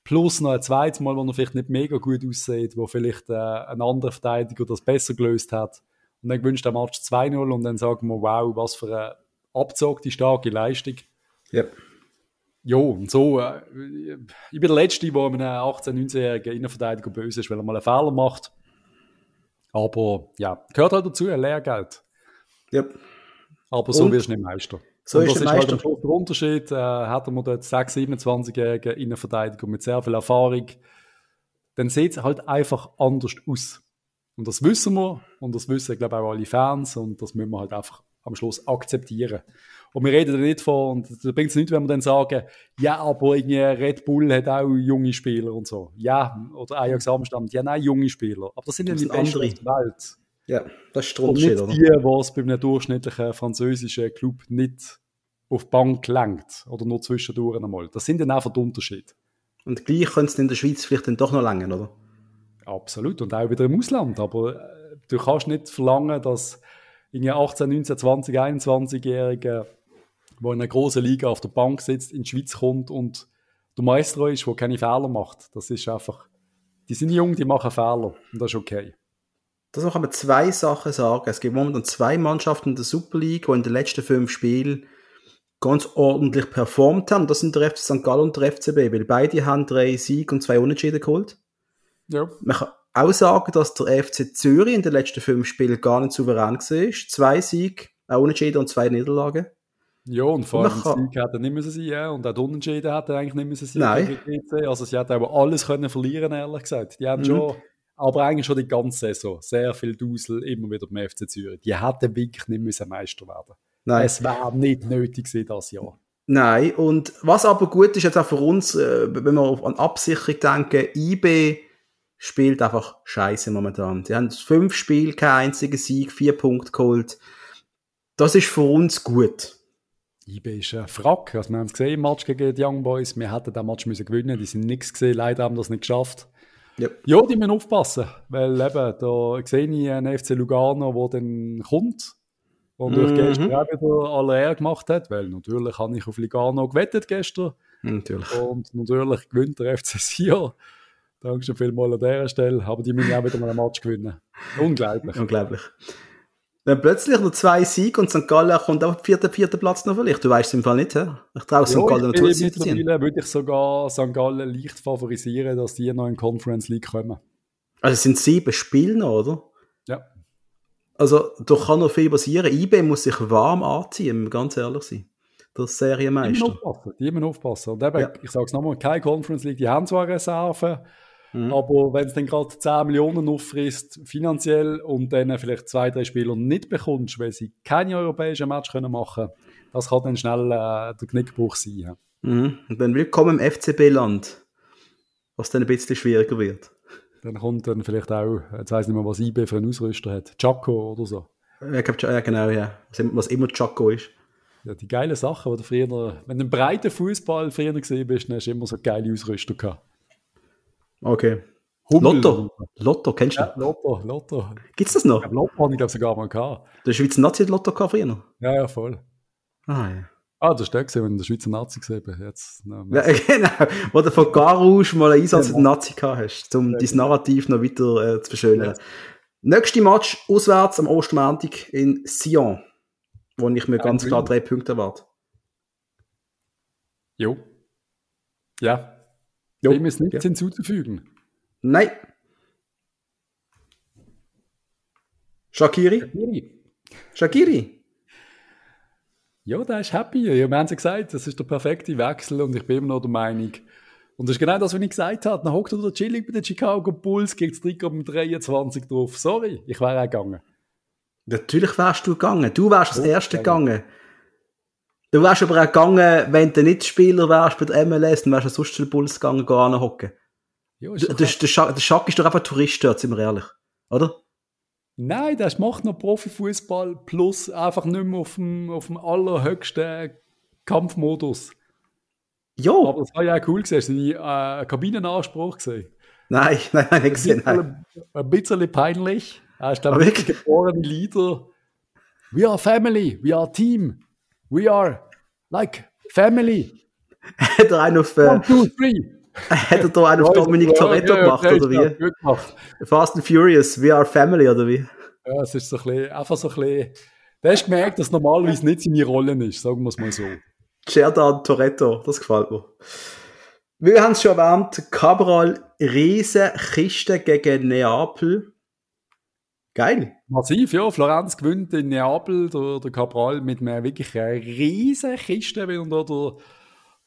plus noch ein zweites Mal, wo er vielleicht nicht mega gut aussieht, wo vielleicht äh, ein anderer Verteidiger das besser gelöst hat. Und dann gewünscht der Match 2-0 und dann sagen wir, wow, was für eine abzogte, starke Leistung. Ja. Jo, und so, äh, ich bin der Letzte, der einem 18-, 19-jährigen Innenverteidiger böse ist, weil er mal einen Fehler macht. Aber ja, gehört halt dazu, ein Lehrgeld. Ja. Aber so und? wirst du nicht Meister. So und das ist, ist halt der Unterschied. Äh, hat man dort 6-, 27-jährigen Innenverteidiger mit sehr viel Erfahrung, dann sieht es halt einfach anders aus. Und das wissen wir und das wissen, glaube ich, auch alle Fans und das müssen wir halt einfach am Schluss akzeptieren. Und wir reden da nicht von, und da bringt es nicht, wenn wir dann sagen, ja, aber irgendwie Red Bull hat auch junge Spieler und so. Ja, oder Ajax Amsterdam, ja, nein, junge Spieler. Aber das sind ja die besten der Welt. Ja, das ist der Unterschied, oder? die, die es bei einem durchschnittlichen französischen Club nicht auf die Bank lenkt oder nur zwischendurch einmal. Das sind dann einfach die Unterschiede. Und gleich könnte es in der Schweiz vielleicht dann doch noch länger, oder? Absolut. Und auch wieder im Ausland. Aber äh, du kannst nicht verlangen, dass in 18, 19, 20, 21-Jährige, der in einer großen Liga auf der Bank sitzt, in die Schweiz kommt und der Maestro ist, der keine Fehler macht. Das ist einfach, die sind jung, die machen Fehler. Und das ist okay. Das kann man zwei Sachen sagen. Es gibt momentan zwei Mannschaften in der Super League, die in den letzten fünf Spielen ganz ordentlich performt haben. Das sind der FC St. Gallen und der FCB, weil beide haben drei Siege und zwei Unentschieden geholt. Ja. Man kann auch sagen, dass der FC Zürich in den letzten fünf Spielen gar nicht souverän war. Zwei Siege, ein Unentschieden und zwei Niederlagen. Ja, und vor allem kann... Sieg hätte nicht müssen sein, ja. und auch die Unentschieden hätte eigentlich nicht müssen sein. Nein. Also sie hätten aber alles können verlieren, ehrlich gesagt. Die haben mhm. schon, aber eigentlich schon die ganze Saison, sehr viel Dusel immer wieder beim FC Zürich. Die hätten wirklich nicht müssen Meister werden. Nein. Es wäre nicht nötig gewesen, das Jahr. Nein, und was aber gut ist jetzt auch für uns, äh, wenn wir an Absicherung denken, IB spielt einfach scheiße momentan. Sie haben fünf Spiele, kein einziger Sieg, vier Punkte geholt. Das ist für uns gut. IB ist ein Frack. Also wir haben es gesehen im Match gegen die Young Boys. Wir hätten den Match müssen gewinnen. Die sind nichts gesehen. Leider haben das nicht geschafft. Yep. Ja, die müssen aufpassen. Weil eben, da sehe ich einen FC Lugano, der dann kommt. Und mhm. gestern auch wieder alle Ehre gemacht hat. Weil natürlich habe ich auf Lugano gewettet gestern. Natürlich. Und natürlich gewinnt der FC Sion. Dankeschön vielmals an dieser Stelle. Aber die müssen auch wieder mal ein Match gewinnen. Unglaublich. Unglaublich. Dann plötzlich noch zwei Siege und St. Gallen kommt auf den vierten, vierten Platz noch vielleicht. Du weißt es im Fall nicht, hä? Ich traue St. Gallen natürlich nicht ziehen. würde ich sogar St. Gallen leicht favorisieren, dass die noch in Conference League kommen. Also es sind sieben Spiele noch, oder? Ja. Also da kann noch viel passieren. IB muss sich warm anziehen, ganz ehrlich sein. Der Serienmeister. Die müssen aufpassen. Die müssen aufpassen. Und eben, ja. ich sage es nochmal, keine Conference League, die haben zwar Reserven, Mhm. Aber wenn es dann gerade 10 Millionen auffrisst, finanziell, und dann vielleicht zwei, drei Spieler nicht bekommst, weil sie keine europäischen Match können machen können, das kann dann schnell äh, der Knickbruch sein. Ja. Mhm. Und dann willkommen im FCB-Land, was dann ein bisschen schwieriger wird. Dann kommt dann vielleicht auch, jetzt weiß ich nicht mehr, was IB für einen Ausrüster hat, Chaco oder so. Ja, ja genau, ja. Was immer Chaco ist. Ja, die geile Sachen, die du früher, wenn du einen breiten Fußball früher gesehen bist, dann hast du immer so geile Ausrüster gehabt. Okay. Hummel. Lotto. Lotto, kennst du? Ja, Lotto, Lotto. Gibt's das noch? Ja, Lotto habe ich glaube sogar mal gehabt. Der Schweizer Nazi hat Lotto gehabt früher? Ja, ja, voll. Ah, ja. Ah, das ist der gesehen, wenn der Schweizer Nazi gesehen hast. ja, genau. Wo du von Garouche mal einen Einsatz ja, den Nazi gehabt hast, um ja, dein Narrativ noch weiter äh, zu verschönern. Ja. Nächste Match auswärts am Ostermontag in Sion, wo ich mir ganz klar drei Punkte erwarte. Jo. Ja, Jo. Dem ist nichts ja. hinzuzufügen. Nein. Shakiri? Shakiri. Shakiri. Ja, der ist happy. Ja, wir haben es gesagt, das ist der perfekte Wechsel und ich bin immer noch der Meinung. Und das ist genau das, was ich gesagt habe. Dann hockt er da chillig bei den Chicago Bulls, geht das Trick um 23 drauf. Sorry, ich wäre auch gegangen. Natürlich wärst du gegangen. Du wärst das Erste gegangen. Du wärst aber auch gegangen, wenn du nicht Spieler wärst bei der MLS, dann wärst du sonst zu den Bulls gegangen, gehen anhocken. Ja, der, der, der, Schack, ist doch einfach Tourist dort, sind wir ehrlich. Oder? Nein, der macht noch Profifußball plus einfach nicht mehr auf dem, auf dem allerhöchsten Kampfmodus. Ja. Aber das war ja auch cool gesehen. Hast du die äh, Kabinenanspruch gesehen? Nein, nein, nein, nicht gesehen. Nein. Ein bisschen peinlich. Er ist, glaube ich, geborene Leader. We are family, we are team. We are like family. Hat er einen auf. Äh, One, two, three. Hat er da einen auf Dominic Toretto ja, gemacht, oder wie? Gemacht. Fast and Furious, we are family, oder wie? Ja, es ist so ein bisschen, einfach so ein bisschen. Du hast gemerkt, dass normalerweise nicht seine Rolle ist, sagen wir es mal so. Cerdan Toretto, das gefällt mir. Wir haben es schon erwähnt, Cabral, Riesenkiste gegen Neapel. Geil. Massiv, ja. Florenz gewinnt in Neapel, der, der Cabral mit einer wirklich riesen Kiste, wenn er da der,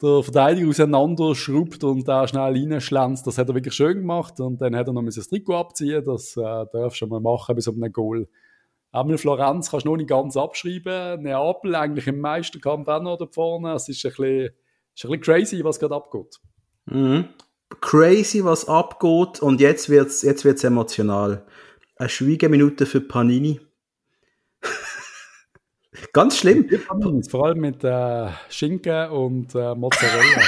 der Verteidiger auseinander schraubt und da schnell reinschlänzt. Das hat er wirklich schön gemacht. Und dann hat er noch das Trikot abziehen. Das äh, darfst du mal machen bis auf einen Goal. Einmal Florenz kannst du noch nicht ganz abschreiben. Neapel eigentlich im Meisterkampf auch noch da vorne. Es ist ein bisschen, ist ein bisschen crazy, was gerade abgeht. Mhm. Crazy, was abgeht. Und jetzt wird's, jetzt wird's emotional eine Schwiegeminute für Panini. Ganz schlimm. Vor allem mit äh, Schinken und äh, Mozzarella.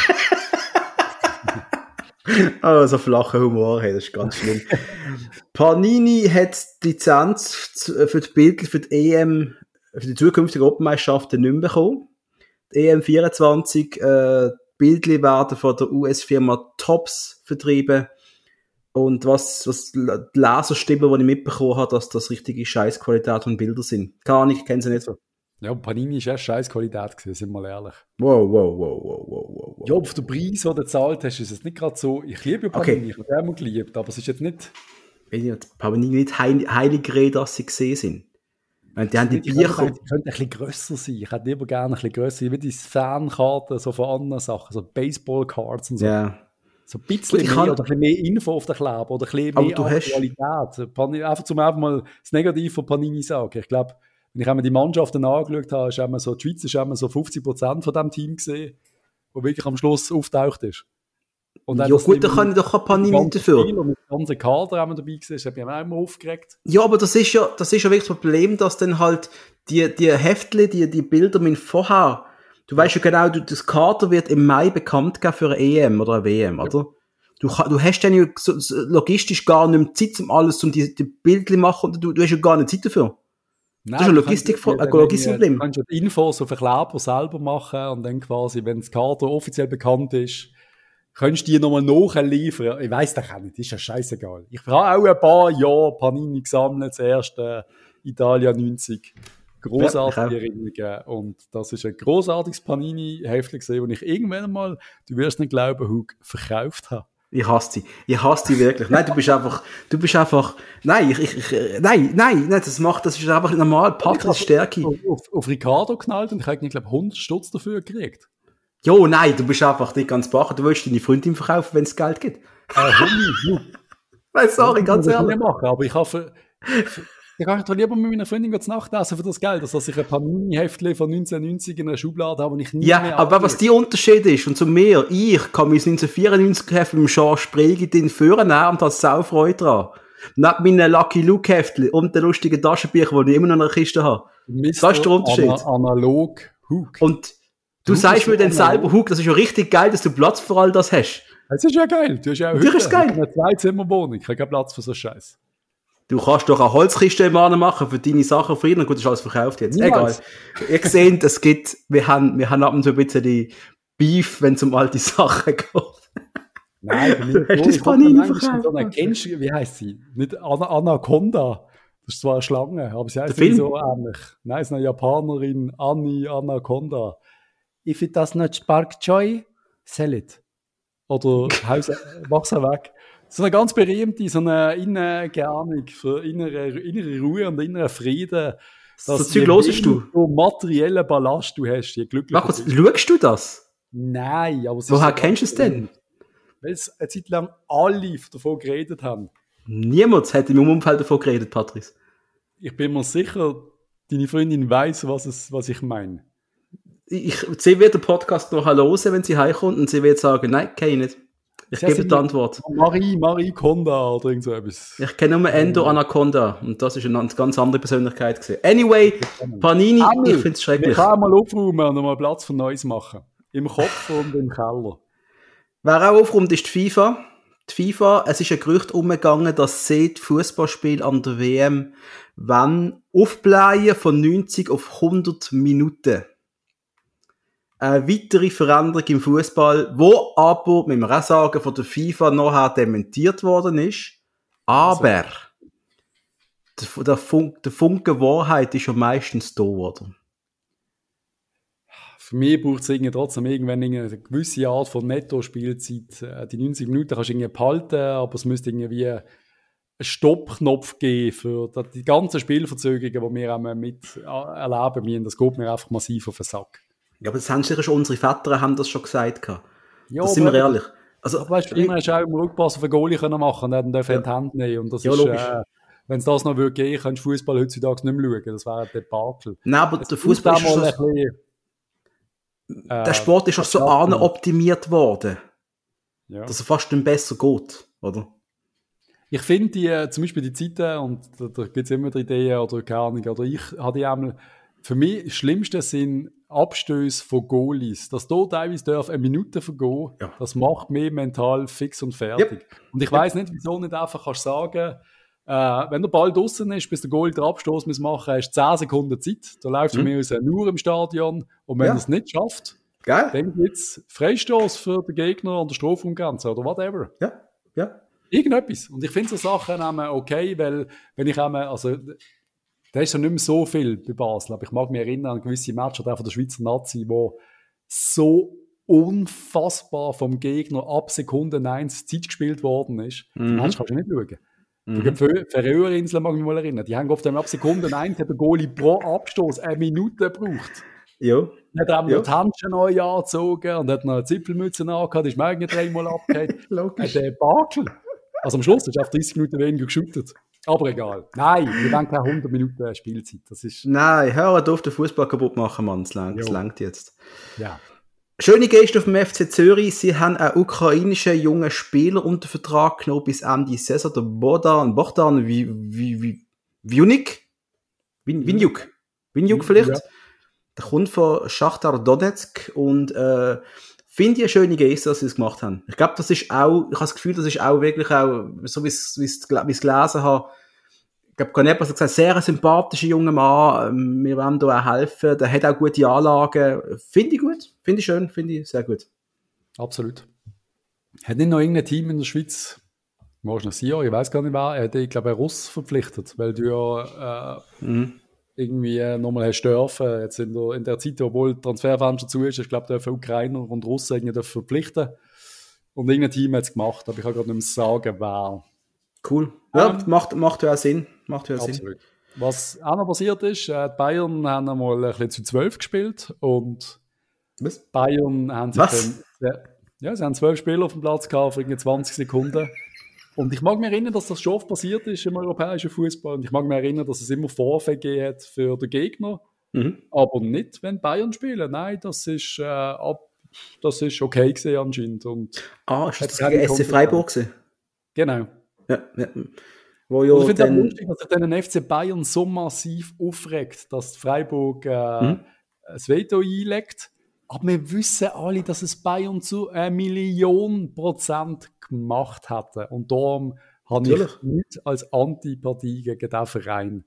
oh, so flacher Humor, hey, das ist ganz schlimm. Panini hat die Lizenz für die Bilder für die EM, für die zukünftige Europameisterschaften nicht mehr bekommen. Die EM 24 äh, Bildli werden von der US-Firma Tops vertrieben. Und was, was die Laserstimme, die ich mitbekommen habe, dass das richtige Scheißqualität und Bilder sind. Keine Ahnung, ich kenne sie nicht so. Ja, Panini ist echt Scheißqualität gewesen, sind wir mal ehrlich. Wow, wow, wow, wow, wow, wow. Ja, auf den Preis, den du zahlt hast, ist es nicht gerade so. Ich liebe ja Panini, okay. ich habe immer geliebt, aber es ist jetzt nicht. Ich habe Panini nicht heil, heilig geredet, dass sie gesehen sind. Wenn die haben die Bücher. Die könnten ein bisschen grösser sein. Ich hätte lieber gerne ein bisschen grösser, wie die Fankarten, so von anderen Sachen, so Baseball-Cards und so. Ja. Yeah. So ein bisschen mehr kann... oder ein bisschen mehr Info auf den Kleber oder ein bisschen mehr Aktualität. Hast... Einfach zum einfach mal das Negative von Panini sagen. Ich glaube, wenn ich einmal die Mannschaften angeschaut habe, ist einmal so, die Schweiz ist einmal so 50 Prozent von dem Team gesehen, wo wirklich am Schluss auftaucht ist. Und ja gut, da kann ich doch Minuten dafür. Und mit dem ganzen Kader haben wir dabei gesehen, das hat mich auch immer aufgeregt. Ja, aber das ist ja, das ist ja wirklich das Problem, dass dann halt die, die Heftchen, die, die Bilder mit vorher, du weißt ja genau, du, das Kader wird im Mai bekannt geben für eine EM oder eine WM, ja. oder? Du, du hast dann ja so, so, logistisch gar nicht mehr Zeit, um alles, um die, die Bilder machen, und du, du hast ja gar nicht Zeit dafür. Nein, das ist ein Logistik ein Logistikproblem. Du kannst ja die Infos auf den Kleber selber machen und dann quasi, wenn das Kader offiziell bekannt ist, könntest du die nochmal nachliefern. Ich weiss das auch nicht, ist ja scheißegal. Ich habe auch ein paar Jahre Panini gesammelt, das erste Italia 90. Großartige Erinnerungen. Und das ist ein großartiges Panini-Heftchen gesehen, das ich irgendwann mal, du wirst nicht glauben, Hug, verkauft habe. Ich hasse dich. Ich hasse dich wirklich. Nein, du bist einfach, du bist einfach, nein, ich, ich, ich nein, nein, nein, das macht, das ist einfach normal, Patrick Stärke. Auf, auf, auf Ricardo knallt und ich habe, glaube 100 Stutz dafür gekriegt. Jo, nein, du bist einfach nicht ganz bacher. Du willst deine Freundin verkaufen, wenn es Geld gibt. Äh, nein, sorry, ganz ehrlich. Machen, aber ich hoffe, ich kann doch lieber mit meiner Freundin zu Nacht essen für das Geld, dass ich ein paar Mini-Heftchen von 1990 in einer Schublade habe, und ich nie Ja, mehr aber was die Unterschied ist, und zu mir, ich kann mein 1994 Heft mit dem Jean Spregi den führen und habe Saufreude dran. Neben meinen Lucky Luke Heftchen und den lustigen Taschenbüchern, die ich immer noch in der Kiste habe. Mister das ist der Unterschied. Ana analog Hook. Und du Hook sagst mir dann selber, Hook, das ist ja richtig geil, dass du Platz für all das hast. Das ist ja geil. Du hast ja auch Hütte. ist geil. eine Zwei-Zimmer-Wohnung. Ich habe keinen Platz für so Scheiß. Du kannst doch eine Holzkiste im machen für deine Sachen früher. Gut, das ist alles verkauft jetzt. Niemals. Egal. Ihr seht, es gibt, wir haben, wir haben ab und zu ein bisschen die Beef, wenn es um alte Sachen geht. Nein, du hast das Panini verkauft. So kennst wie heißt sie? Nicht Anaconda. Das ist zwar eine Schlange, aber sie heißt nicht so ähnlich. Nein, es ist eine Japanerin, Annie Anaconda. If it does not spark joy, sell it. Oder mach's weg so eine ganz berühmte, so eine innere Ahnung für innere, innere Ruhe und inneren Frieden. So Zeug hörst du? So materiellen Ballast du hast, je glücklicher Mach, schaust du das? Nein, aber Woher kennst du es denn? Weil es eine Zeit lang alle davon geredet haben. Niemand hat im Umfeld davon geredet, Patrice. Ich bin mir sicher, deine Freundin weiß, was, es, was ich meine. Ich, sie wird den Podcast noch hören, wenn sie heimkommt und sie wird sagen, nein, kenne ich nicht. Ich ja, gebe die Antwort. Marie, Marie Konda oder irgend so etwas. Ich kenne nur Endo Anaconda und das ist eine ganz andere Persönlichkeit gewesen. Anyway, Panini, Amel, ich finde es schrecklich. Ich kann mal aufräumen und mal Platz für Neues machen. Im Kopf und im Keller. Wer auch aufräumt, ist die FIFA. Die FIFA, es ist ein Gerücht umgegangen, dass sie das Fußballspiel an der WM wenn aufblähen von 90 auf 100 Minuten eine weitere Veränderung im Fußball, wo aber, mit man auch sagen, von der FIFA nachher dementiert worden ist. Aber also. der, Funk, der Funke Wahrheit ist ja meistens da, oder? Für mich braucht es trotzdem irgendwann eine gewisse Art von Netto-Spielzeit. Äh, die 90 Minuten kannst du irgendwie behalten, aber es müsste irgendwie einen Stoppknopf geben für die ganzen Spielverzögerungen, die wir auch mit äh, erleben müssen. Das geht mir einfach massiv auf den Sack. Ja, aber das haben sicher schon unsere Väter haben das schon gesagt. Ja, das sind wir ehrlich. Also, aber weißt, immer hast du auch im Rückpass auf einen Goalie können machen und dann dürfen ja. die Hand nehmen. Und das ja, ist, logisch. Äh, wenn es das noch würde gehen, könntest du Fußball heutzutage nicht mehr schauen. Das wäre ein Debakel. Nein, aber es der Fußball ist schon, bisschen, äh, Der Sport ist auch so optimiert worden. Ja. Dass er fast nicht besser geht, oder? Ich finde die, äh, zum Beispiel die Zeiten, und da, da gibt es immer die Ideen oder keine Ahnung, oder ich habe die einmal, für mich das Schlimmste sind Abstöße von Goalies. Dass da teilweise darf eine Minute vergehen, ja. das macht mich mental fix und fertig. Yep. Und ich weiß nicht, wieso nicht einfach kannst sagen, äh, wenn der Ball draußen ist, bis der Goalie den Abstoß muss machen, hast du 10 Sekunden Zeit. Da läuft mhm. mir aus nur im Stadion. Und wenn ja. er es nicht schafft, Geil. dann gibt es Freistoß für den Gegner an der Strafraumgrenze oder whatever. Ja, ja. Irgendetwas. Und ich finde so Sachen okay, weil wenn ich einmal, also da ist ja nicht mehr so viel bei Basel, aber ich mag mich erinnern an gewisse Matches auch von der Schweizer Nazi, wo so unfassbar vom Gegner ab Sekunde 1 Zeit gespielt worden ist. Mhm. Die Match kannst du nicht schauen. Mhm. Die Färöerinseln mag ich mich mal erinnern. Die haben oft ab Sekunde 1 hat der Goalie pro Abstoß eine Minute gebraucht. Ja. Dann hat er ja. noch die Handschuhe neu angezogen und hat noch eine Zipfelmütze angehabt, ist mir dreimal abgehängt. Logisch. Ein Bakel. Also am Schluss ist er auf 30 Minuten weniger geschüttet. Aber egal. Nein, wir wollen keine 100 Minuten Spielzeit. Das ist Nein, hör auf, den Fußball kaputt machen, Mann. Es langt, es langt jetzt. ja. Schöne Geste auf dem FC Zürich. Sie haben einen ukrainischen jungen Spieler unter Vertrag genommen bis Ende Saison. Der Bodan, Bohdan wie, wie, wie, Viunik? Vin, Vinjuk. Vinjuk vielleicht? Ja. Der kommt von Schachtar Donetsk und äh, finde ich eine schöne Geste, dass sie es gemacht haben. Ich glaube, das ist auch, ich habe das Gefühl, das ist auch wirklich auch, so wie ich es gelesen habe, ich glaube, Canepa hat gesagt, sehr ein sympathischer junger Mann, ähm, wir wollen da auch helfen, der hat auch gute Anlagen. Finde ich gut, finde ich schön, finde ich sehr gut. Absolut. Hat nicht noch irgendein Team in der Schweiz, ich weiß gar nicht wer, er hat, ich glaube, einen Russ verpflichtet, weil du ja äh, Mhm. Irgendwie äh, nochmal hast dürfen, jetzt in der, in der Zeit, obwohl Transferfenster zu ist, ich glaube, dürfen Ukrainer und Russen irgendwie dürfen verpflichten. Und irgendein Team hat es gemacht, aber ich kann gerade nicht mehr sagen, wer. Cool. Ja, Ähm, macht, macht ja auch Sinn. Macht ja auch Sinn. Absolut. Was auch noch passiert ist, äh, die Bayern haben einmal ein bisschen zu 12 gespielt und Was? Bayern haben sich Was? dann, ja, sie haben zwölf Spieler auf dem Platz gehabt für irgendwie 20 Sekunden. Und ich mag mich erinnern, dass das schon oft passiert ist im europäischen Fußball. Und ich mag mich erinnern, dass es immer Vorfälle gegeben hat für den Gegner, Mhm. aber nicht, wenn Bayern spielen. Nein, das ist, äh, ab, das ist okay gesehen anscheinend. Und Ah, ist das gegen SC Freiburg gewesen? genau. Ja, ja. Wo ja ich finde es lustig, dass sich ein FC Bayern so massiv aufregt, dass Freiburg äh, Mhm. das Veto einlegt. Aber wir wissen alle, dass es Bayern zu einer Million Prozent gemacht hätte. Und darum habe ich nicht als Antipathie gegen diesen Verein.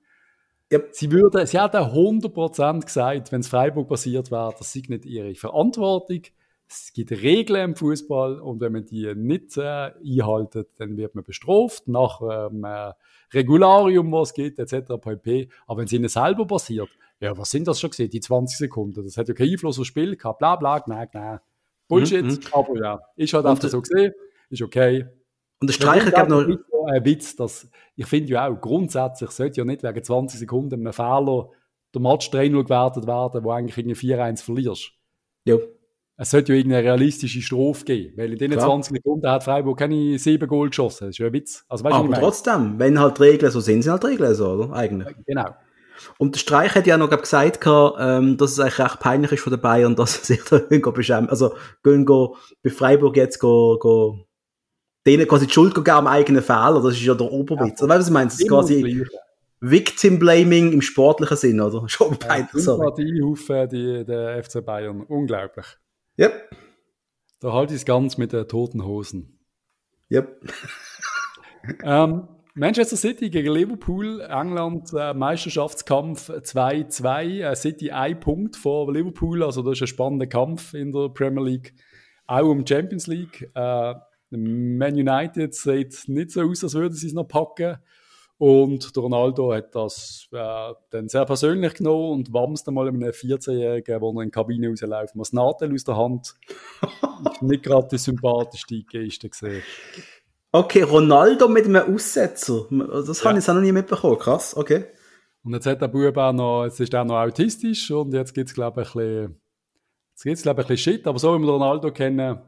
Ja. Sie, würde, sie hätten 100% gesagt, wenn es Freiburg passiert wäre, das sei nicht ihre Verantwortung. Es gibt Regeln im Fußball und wenn man die nicht äh, einhaltet, dann wird man bestraft nach ähm, äh, Regularium, was geht, etc. pp. Aber wenn es ihnen selber passiert, ja, was sind das schon gesehen, die 20 Sekunden? Das hat ja keinen Einfluss aufs Spiel gehabt, bla bla, nein, nein. Bullshit, Mhm, mhm. aber ja, halt Und- einfach so gesehen, ist okay. und der Streicher gab noch, ein Witz, dass ich finde ja auch grundsätzlich sollte ja nicht wegen 20 Sekunden einem Fehler der Match 3-0 gewertet werden, wo eigentlich irgendwie 4-1 verlierst. ja, Es sollte ja irgendeine realistische Strophe geben, weil in diesen Klar. 20 Sekunden hat Freiburg keine 7 Goal geschossen. Das ist ja ein Witz. Also, weißt aber trotzdem, wenn halt Regeln so sind, sind halt Regeln so, oder? Eigentlich. Genau. Und der Streich hat ja noch glaub, gesagt, ähm, dass es eigentlich recht peinlich ist von den Bayern, dass sie sich da gehen beschämen. Also, gehen go, bei Freiburg jetzt go, go, denen quasi die Schuld geben am eigenen Fehler. Das ist ja der Oberwitz. Weißt du, was meine? Das ist quasi. Victim Blaming im sportlichen Sinn, oder? Schon peinlich, sorry. Sympathiehaufen, die, der FC Bayern. Unglaublich. Ja, Da halte ich es ganz mit den toten Hosen. ja. Ähm, Manchester City gegen Liverpool, England, äh, Meisterschaftskampf 2-2. Äh, City ein Punkt vor Liverpool, also das ist ein spannender Kampf in der Premier League. Auch um die Champions League. Äh, Man United sieht nicht so aus, als würden sie es noch packen. Und der Ronaldo hat das äh, dann sehr persönlich genommen und wamst einmal einem 14-Jährigen, der in die Kabine rausläuft, mal das Nadel aus der Hand. Ist nicht gerade die sympathischste Geste gesehen. Okay, Ronaldo mit einem Aussetzer. Das Ja. habe ich auch noch nie mitbekommen. Krass, okay. Und jetzt hat der Bub auch noch, jetzt ist er noch autistisch und jetzt gibt es, glaube ich, ein bisschen, jetzt gibt's, glaube ich, ein bisschen Shit. Aber so wie wir Ronaldo kennen,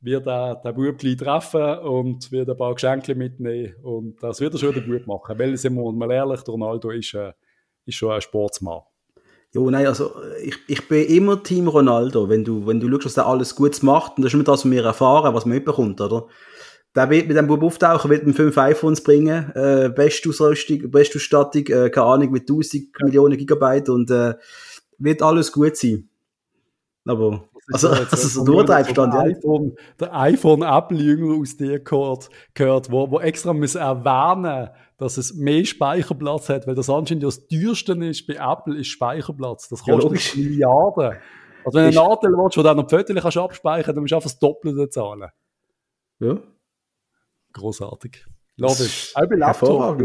wird er der Bub gleich treffen und wird ein paar Geschenke mitnehmen. Und das wird er schon der Bub machen. Weil, sind wir mal ehrlich, Ronaldo ist, äh, ist schon ein Sportsmann. Jo, nein, also ich, ich bin immer Team Ronaldo, wenn du, wenn du schaust, dass er alles Gutes macht, und das ist immer das, was wir erfahren, was man mitbekommt, oder? Der wird mit dem Bub auftauchen, wird mit fünf iPhones bringen, äh, beste Ausrüstung, beste Ausstattung, äh, keine Ahnung, mit 1000 Millionen Gigabyte und äh, wird alles gut sein. Aber, also, also äh, so von mir durchtreibst so stand, der ja. iPhone, der iPhone-Apple-Jünger aus dir gehört, gehört wo, wo extra muss erwähnen dass es mehr Speicherplatz hat, weil das anscheinend ja das teuerste ist bei Apple, ist Speicherplatz. Das Ja, kostet logisch. Milliarden. Also wenn du Ist- einen Nadel willst, wo du auch noch Fotos kannst abspeichern, dann musst du einfach das Doppelte zahlen. ja. Großartig. Love it. Auch bei Laptop.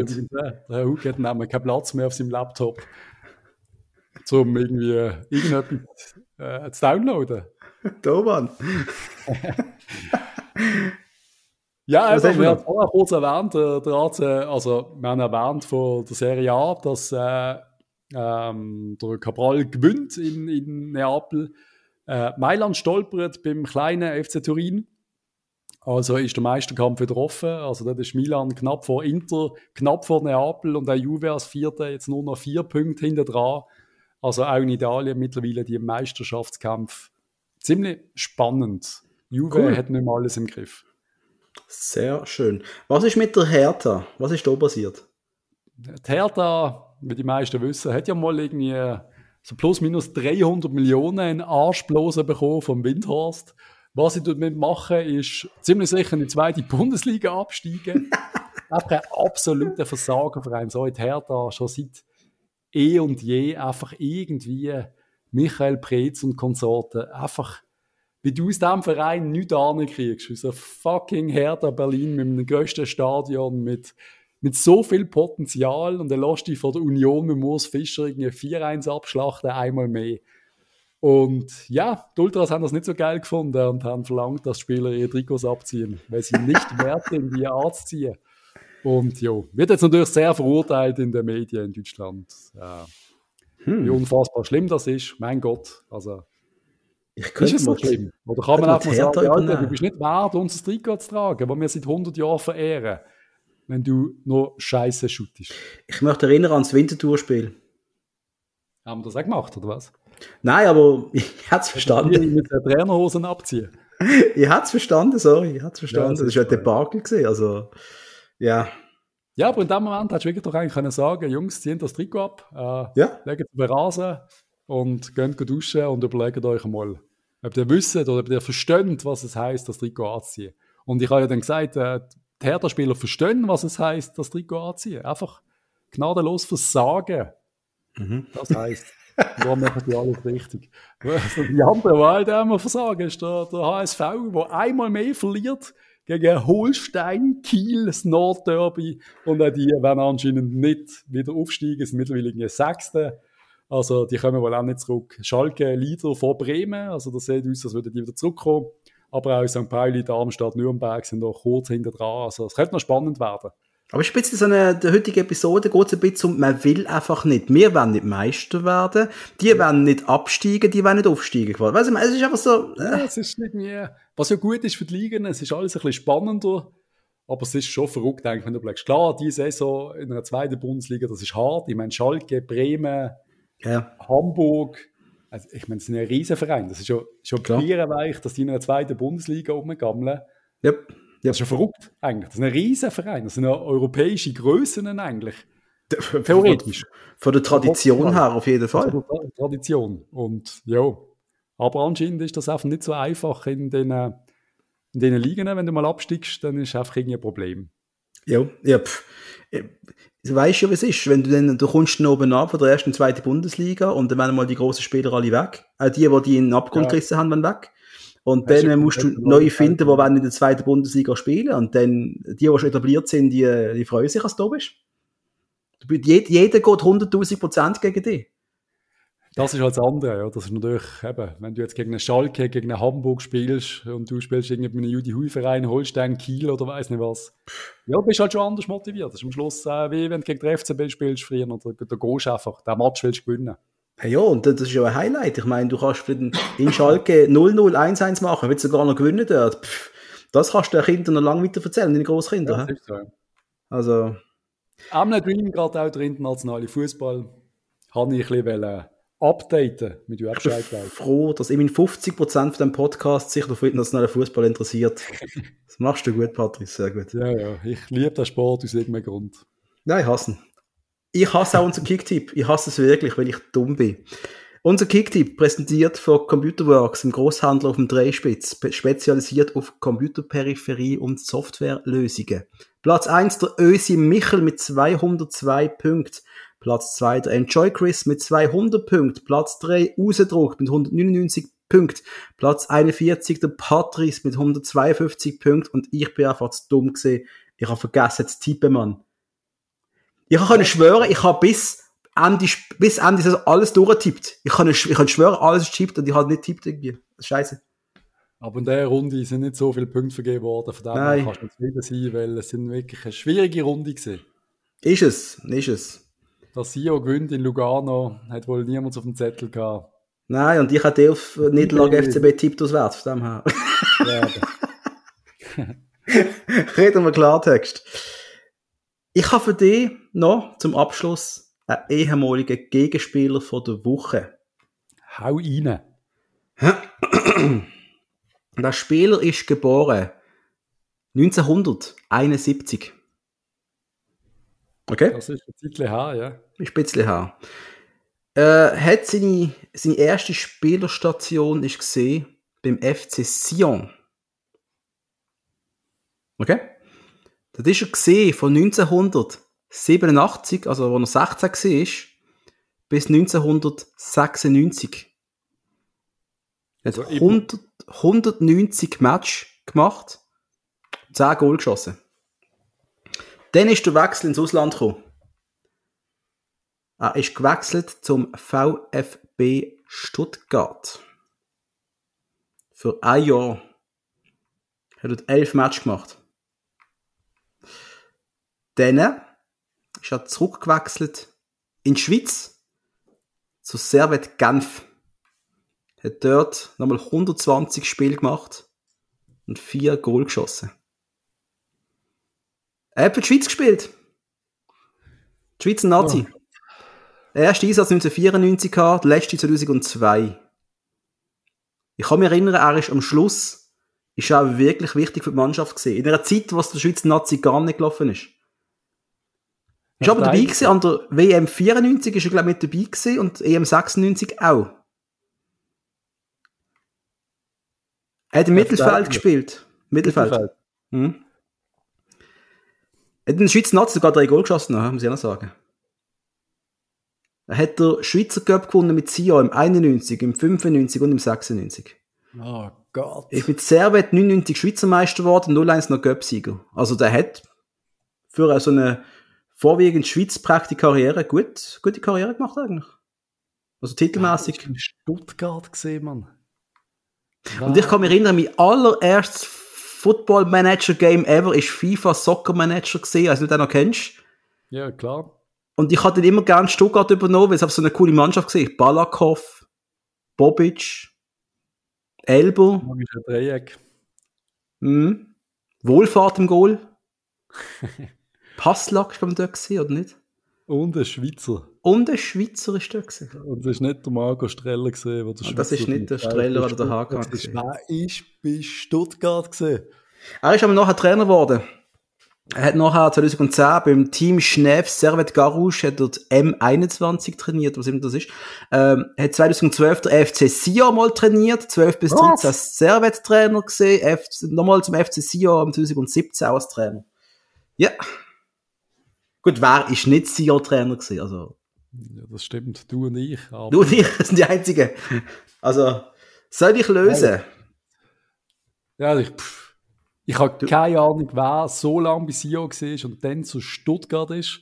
Der Hug hat nämlich keinen Platz mehr auf seinem Laptop, um irgendwie irgendetwas äh, zu downloaden. Da, Mann. Ja, also, wir haben vorher kurz erwähnt, der, der AC, also wir haben erwähnt von der Serie A, dass äh, ähm, der Cabral gewinnt in, in Neapel. Äh, Mailand stolpert beim kleinen FC Turin. Also ist der Meisterkampf wieder offen. Also dort ist Milan knapp vor Inter, knapp vor Neapel und auch Juve als Vierter jetzt nur noch vier Punkte hinter dran. Also auch in Italien mittlerweile die Meisterschaftskampf ziemlich spannend. Juve Cool. hat nicht mehr alles im Griff. Sehr schön. Was ist mit der Hertha? Was ist da passiert? Die Hertha, wie die meisten wissen, hat ja mal irgendwie so plus minus 300 Millionen in Arschblosen bekommen vom Windhorst. Was sie damit machen, ist ziemlich sicher in die zweite Bundesliga absteigen. einfach ein absoluter Versagerverein. So hat Hertha schon seit eh und je einfach irgendwie Michael Preetz und Konsorten einfach wie du aus diesem Verein nichts kriegst. Wie so fucking Hertha Berlin mit dem grössten Stadion, mit, mit so viel Potenzial und dann lässt dich von der Union mit Urs Fischer irgendwie 4-1 abschlachten, einmal mehr. Und ja, die Ultras haben das nicht so geil gefunden und haben verlangt, dass Spieler ihre Trikots abziehen, weil sie nicht wert sind, die anzuziehen. Und ja, wird jetzt natürlich sehr verurteilt in den Medien in Deutschland. Ja. Wie unfassbar schlimm das ist, mein Gott. Also, Ich ist könnte es so schlimm? Oder kann man einfach sagen, Alter, du bist nicht wert, unser Trikot zu tragen, das wir seit 100 Jahren verehren, wenn du nur Scheiße shootest. Ich möchte erinnern ans Wintertourspiel. Haben wir das auch gemacht, oder was? Nein, aber ich hat's Die verstanden. mit den Trainerhosen abziehen. Ich hat's verstanden, sorry. Ich hat's verstanden. das das ist ist ja ein. Debakel gesehen. Also, ja. Ja, aber in dem Moment hättest du wirklich doch eigentlich können sagen, Jungs, zieht das Trikot ab, äh, Ja. legt es den Rasen und geht duschen und überlegt euch einmal, ob ihr wisst oder ob ihr versteht, was es heisst, das Trikot anzuziehen. Und ich habe ja dann gesagt, äh, die Hertha-Spieler verstehen, was es heisst, das Trikot anzuziehen. Einfach gnadenlos versagen. Das heisst, da machen die alles richtig. Die anderen, die halt immer versagen, ist der, der HSV, der einmal mehr verliert gegen Holstein, Kiel, das Nordderby. Und auch die werden anscheinend nicht wieder aufsteigen, sind mittlerweile irgendwie Sechste. Also die kommen wohl auch nicht zurück. Schalke Leader vor Bremen, also das sieht aus, als würden die wieder zurückkommen. Aber auch St. Pauli, Darmstadt, Nürnberg sind noch kurz hinter dran. Also es könnte noch spannend werden. Aber es ist ein bisschen so eine, der heutigen Episode geht es ein bisschen um, man will einfach nicht. Wir wollen nicht Meister werden, die wollen nicht absteigen, die wollen nicht aufsteigen. Weißt du, es ist einfach so, Ja, äh, es ist nicht mehr, was ja gut ist für die Ligen, es ist alles ein bisschen spannender, aber es ist schon verrückt, eigentlich, wenn du blickst. Klar, die Saison in einer zweiten Bundesliga, das ist hart. Ich meine, Schalke, Bremen, ja. Hamburg, also ich meine, es sind ja Riesenvereine. Das ist schon, schon bierenweich, dass die in einer zweiten Bundesliga rumgammeln. Yep. Das ist schon verrückt, eigentlich. Das sind ja Riesenvereine. Das sind ja europäische Größen eigentlich. Von, Theoretisch. von der Tradition her auf jeden Fall. Also Tra- Tradition. Und ja, aber anscheinend ist das einfach nicht so einfach in den, in den Ligen. Wenn du mal absteigst, dann ist einfach irgendwie ein Problem. Ja, ja, pff. Äh, Du weißt ja, wie es ist. Wenn du dann, du kommst dann oben ab von der ersten und zweiten Bundesliga und dann werden mal die grossen Spieler alle weg. Auch die, die die in den Abgrund Ja. gerissen haben, werden weg. Und Das dann musst du neue finden, die wollen in der zweiten Bundesliga spielen. Und dann, die, die schon etabliert sind, die, die freuen sich, dass du da bist. Du bist- jed- Jeder geht 100.000 Prozent gegen dich. Das ist halt das andere. Ja. Das ist natürlich, eben, wenn du jetzt gegen einen Schalke, gegen einen Hamburg spielst und du spielst irgendwie mit einem Judy Hui Verein, Holstein, Kiel oder weiß nicht was. Ja, bist halt schon anders motiviert. Das ist am Schluss äh, wie wenn du gegen den FCB spielst früher. Oder gehst du einfach. Den Match willst du gewinnen. Ja, ja, und das ist ja ein Highlight. Ich meine, du kannst für den, in Schalke 0-0, 1-1 machen, willst sogar noch gewinnen dort. Pff, das kannst du den Kindern noch lange weiter erzählen, deine Großkinder. das hä? ist so. Also, Am Dream, gerade auch der internationale Fußball, habe ich ein bisschen wollen updaten, mit du auch ich bin froh, dass immerhin 50% von diesem Podcast sich für internationalen Fußball interessiert. Das machst du gut, Patrice, sehr gut. Ja, ja, ich liebe den Sport aus irgendeinem Grund. Nein, ich hasse ihn. Ich hasse auch unseren Kicktipp. Ich hasse es wirklich, weil ich dumm bin. Unser Kicktipp präsentiert von Computerworks, im Großhandel auf dem Dreispitz, spe- spezialisiert auf Computerperipherie und Softwarelösungen. Platz 1 der Ösi Michel mit 202 Punkten. Platz 2 der Enjoy Chris mit 200 Punkten. Platz 3 Usedruck mit 199 Punkten. Platz 41 der Patrice mit 152 Punkten. Und ich bin einfach zu dumm gesehen. Ich habe vergessen zu tippen, Mann. Ich kann schwören, ich habe bis Ende, bis Ende Saison alles durchgetippt. Ich kann, ich kann schwören, alles ist getippt und ich habe nicht getippt irgendwie. Das ist scheiße. Aber in dieser Runde sind nicht so viele Punkte vergeben worden, von dem her kannst du zufrieden sein, weil es sind wirklich eine schwierige Runde gewesen. Ist es, ist es. Das Sio gewinnt in Lugano, hat wohl niemand auf dem Zettel gehabt. Nein, und ich hatte auf Niederlage FCB tippt auswärts, von dem her. Ja, Reden wir Klartext. Ich habe für dich noch zum Abschluss einen ehemaligen Gegenspieler von der Woche. Hau rein. Der Spieler ist geboren 1971. Okay? Das ist ein Zeitchen her, ja. Ein bisschen her. Äh, hat seine, seine erste Spielerstation ist gesehen beim FC Sion. Okay? Das ist er gesehen von 1987, also als er 16 war, bis 1996. Er hat Also 100, 190 Match gemacht, 10 Goal geschossen. Dann ist der Wechsel ins Ausland gekommen. Er ist gewechselt zum VfB Stuttgart. Für ein Jahr. Er hat elf Matches gemacht. Dann ist er zurückgewechselt in die Schweiz zu Servet Genf. Hat dort nochmal 120 Spiele gemacht und vier Goal geschossen. Er hat für die Schweiz gespielt. Die Schweizer Nazi. Der erste Einsatz 1994 gehabt, der letzte 2002. Ich kann mich erinnern, er ist am Schluss, ist auch wirklich wichtig für die Mannschaft gesehen. In einer Zeit, wo es der Schweizer Nazi gar nicht gelaufen ist. Ist Was aber dabei gewesen, an der WM 94 ist er, glaube ich, mit dabei gewesen und EM 96 auch. Er hat im Mittelfeld gespielt. Mittelfeld. Mittelfeld. Mhm. Er hat in der Schweizer Nazi sogar drei Goal geschossen, muss ich auch noch sagen. Er hat der Schweizer Cup gewonnen mit Sion im 91, im 95 und im 96. Oh Gott. Er ist mit Servet 99 Schweizer Meister geworden, 0-1 noch Cup-Sieger. Also der hat für so eine vorwiegend schweizprägte Karriere gut, gute Karriere gemacht eigentlich. Also titelmäßig. Ich in Stuttgart gesehen, Mann. Und ich kann mich erinnern, mein allererstes Football Manager Game ever ist FIFA Soccer Manager gesehen, als du den noch kennst. Ja, klar. Und ich hatte immer gern Stuttgart übernommen, weil es auf so eine coole Mannschaft gesehen. Balakov, Bobic, Elber, Magischer Dreieck. mhm. Wohlfahrt im Goal. Passlack dort gesehen, oder nicht? Und ein Schweizer. Und ein Schweizer ist dort gesehen. Und das ist nicht der Marco Streller gesehen, wo der Ah, das ist Schweizer nicht der. Streller oder der Hakan. Das gewesen. wer ist bei Stuttgart gesehen? Er ist aber nachher Trainer geworden. Er hat nachher 2010 beim Team Schneef Servet Garouche hat dort M21 trainiert, was immer das ist. Ähm, hat 2012 der FC Sion mal trainiert, 12 bis 13 Was? als Servet Trainer gesehen, nochmal zum FC Sion 2017 auch als Trainer. Ja. Gut, wer ist nicht Sion Trainer gewesen? Also, Ja, das stimmt. Du und ich. Aber du und ich sind die Einzigen. Also, soll ich lösen? Ja, ich, pff, ich habe keine Ahnung, wer so lange bei Sio war und dann zu Stuttgart ist.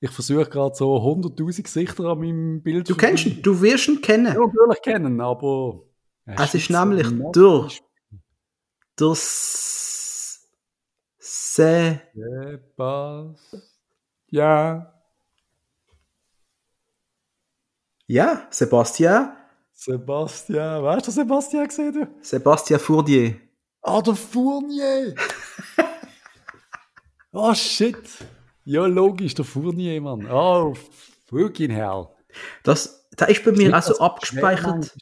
Ich versuche gerade so 100.000 Gesichter an meinem Bild Du kennst ihn, du wirst ihn kennen. Ja, natürlich kennen, aber... Es ist nämlich durch. Das Se Ja. ja, Sebastian. Sebastian. Weißt du, Sebastian gesehen, du? Sebastian Fournier. Ah, der Fournier! oh, shit. Ja, logisch, der Fournier, Mann. Oh, fucking hell. Das, der ist bei mir auch so Das abgespeichert.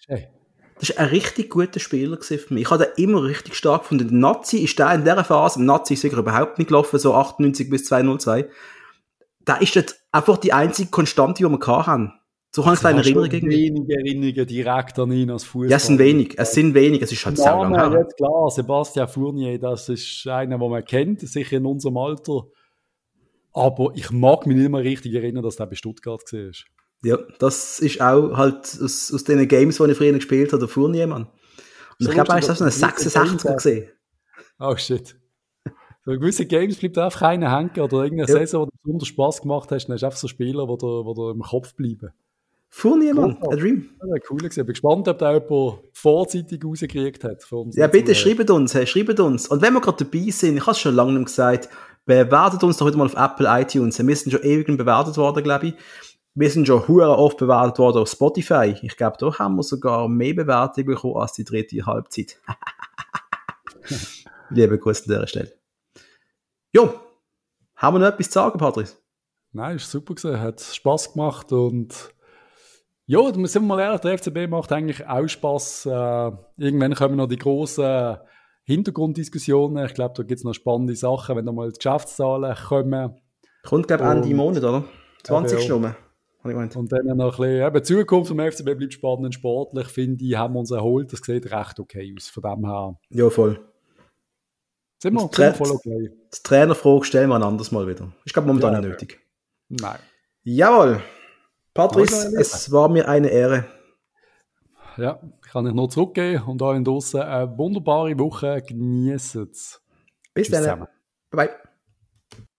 Das ist ein richtig guter Spieler für mich. Ich habe den immer richtig stark gefunden. Der Nazi ist der in dieser Phase, der Nazi ist sicher überhaupt nicht gelaufen, so 98 bis 202. Da ist dort einfach die einzige Konstante, die wir haben. So kann ich kleine Hast du Erinnerungen gegen wenige Erinnerungen direkt an ihn als Fußballer. Ja, es sind wenig. Es sind wenig. Es ist halt sehr lang Name, her. jetzt klar, Sebastian Fournier, das ist einer, den man kennt, sicher in unserem Alter. Aber ich mag mich nicht mehr richtig erinnern, dass der bei Stuttgart war. Ja, das ist auch halt aus, aus den Games, die ich früher gespielt habe, der Fournier, Mann. Und So ich glaube, er ist das so ein dass du diese 66er Games gesehen. Oh shit. So gewisse Games bleibt einfach keiner hängen oder irgendeine Ja. Saison, wo du besonders Spass gemacht hast, dann hast du einfach so Spieler, die dir, die im Kopf bleiben. Fournier, Mann. Großartig. A Dream. Wäre cool gewesen. Ich bin gespannt, ob da jemand vorzeitig rausgekriegt hat. Ja, bitte schreibt uns, hey, schreibt uns. Und wenn wir gerade dabei sind, ich habe es schon lange nicht gesagt, bewertet uns doch heute mal auf Apple iTunes. Wir sind schon ewig bewertet worden, glaube ich. Wir sind schon hure oft bewertet worden auf Spotify. Ich glaube, da haben wir sogar mehr Bewertungen bekommen als die dritte Halbzeit. Liebe Grüße an dieser Stelle. Jo, haben wir noch etwas zu sagen, Patrice? Nein, ist super gewesen, hat Spaß gemacht und ja, da sind wir mal ehrlich, der FCB macht eigentlich auch Spaß. Äh, irgendwann kommen noch die großen Hintergrunddiskussionen. Ich glaube, da gibt es noch spannende Sachen, wenn da mal die Geschäftszahlen kommen. Kommt, glaube ich, Ende Monat, oder? 20. Ja, Nummer. Und dann noch ein bisschen, eben, Zukunft vom FCB bleibt spannend und sportlich, finde ich, haben wir uns erholt. Das sieht recht okay aus, von dem her. Ja, voll. Sind wir, sind voll okay. Die Trainerfrage stellen wir ein anderes Mal wieder. Ich glaube momentan Ja, nicht nötig. Nein. Jawohl. Patrice, es war mir eine Ehre. Ja, kann ich noch zurückgehen und euch draußen eine wunderbare Woche. Genießt es. Bis Tschüss dann. zusammen. Bye bye.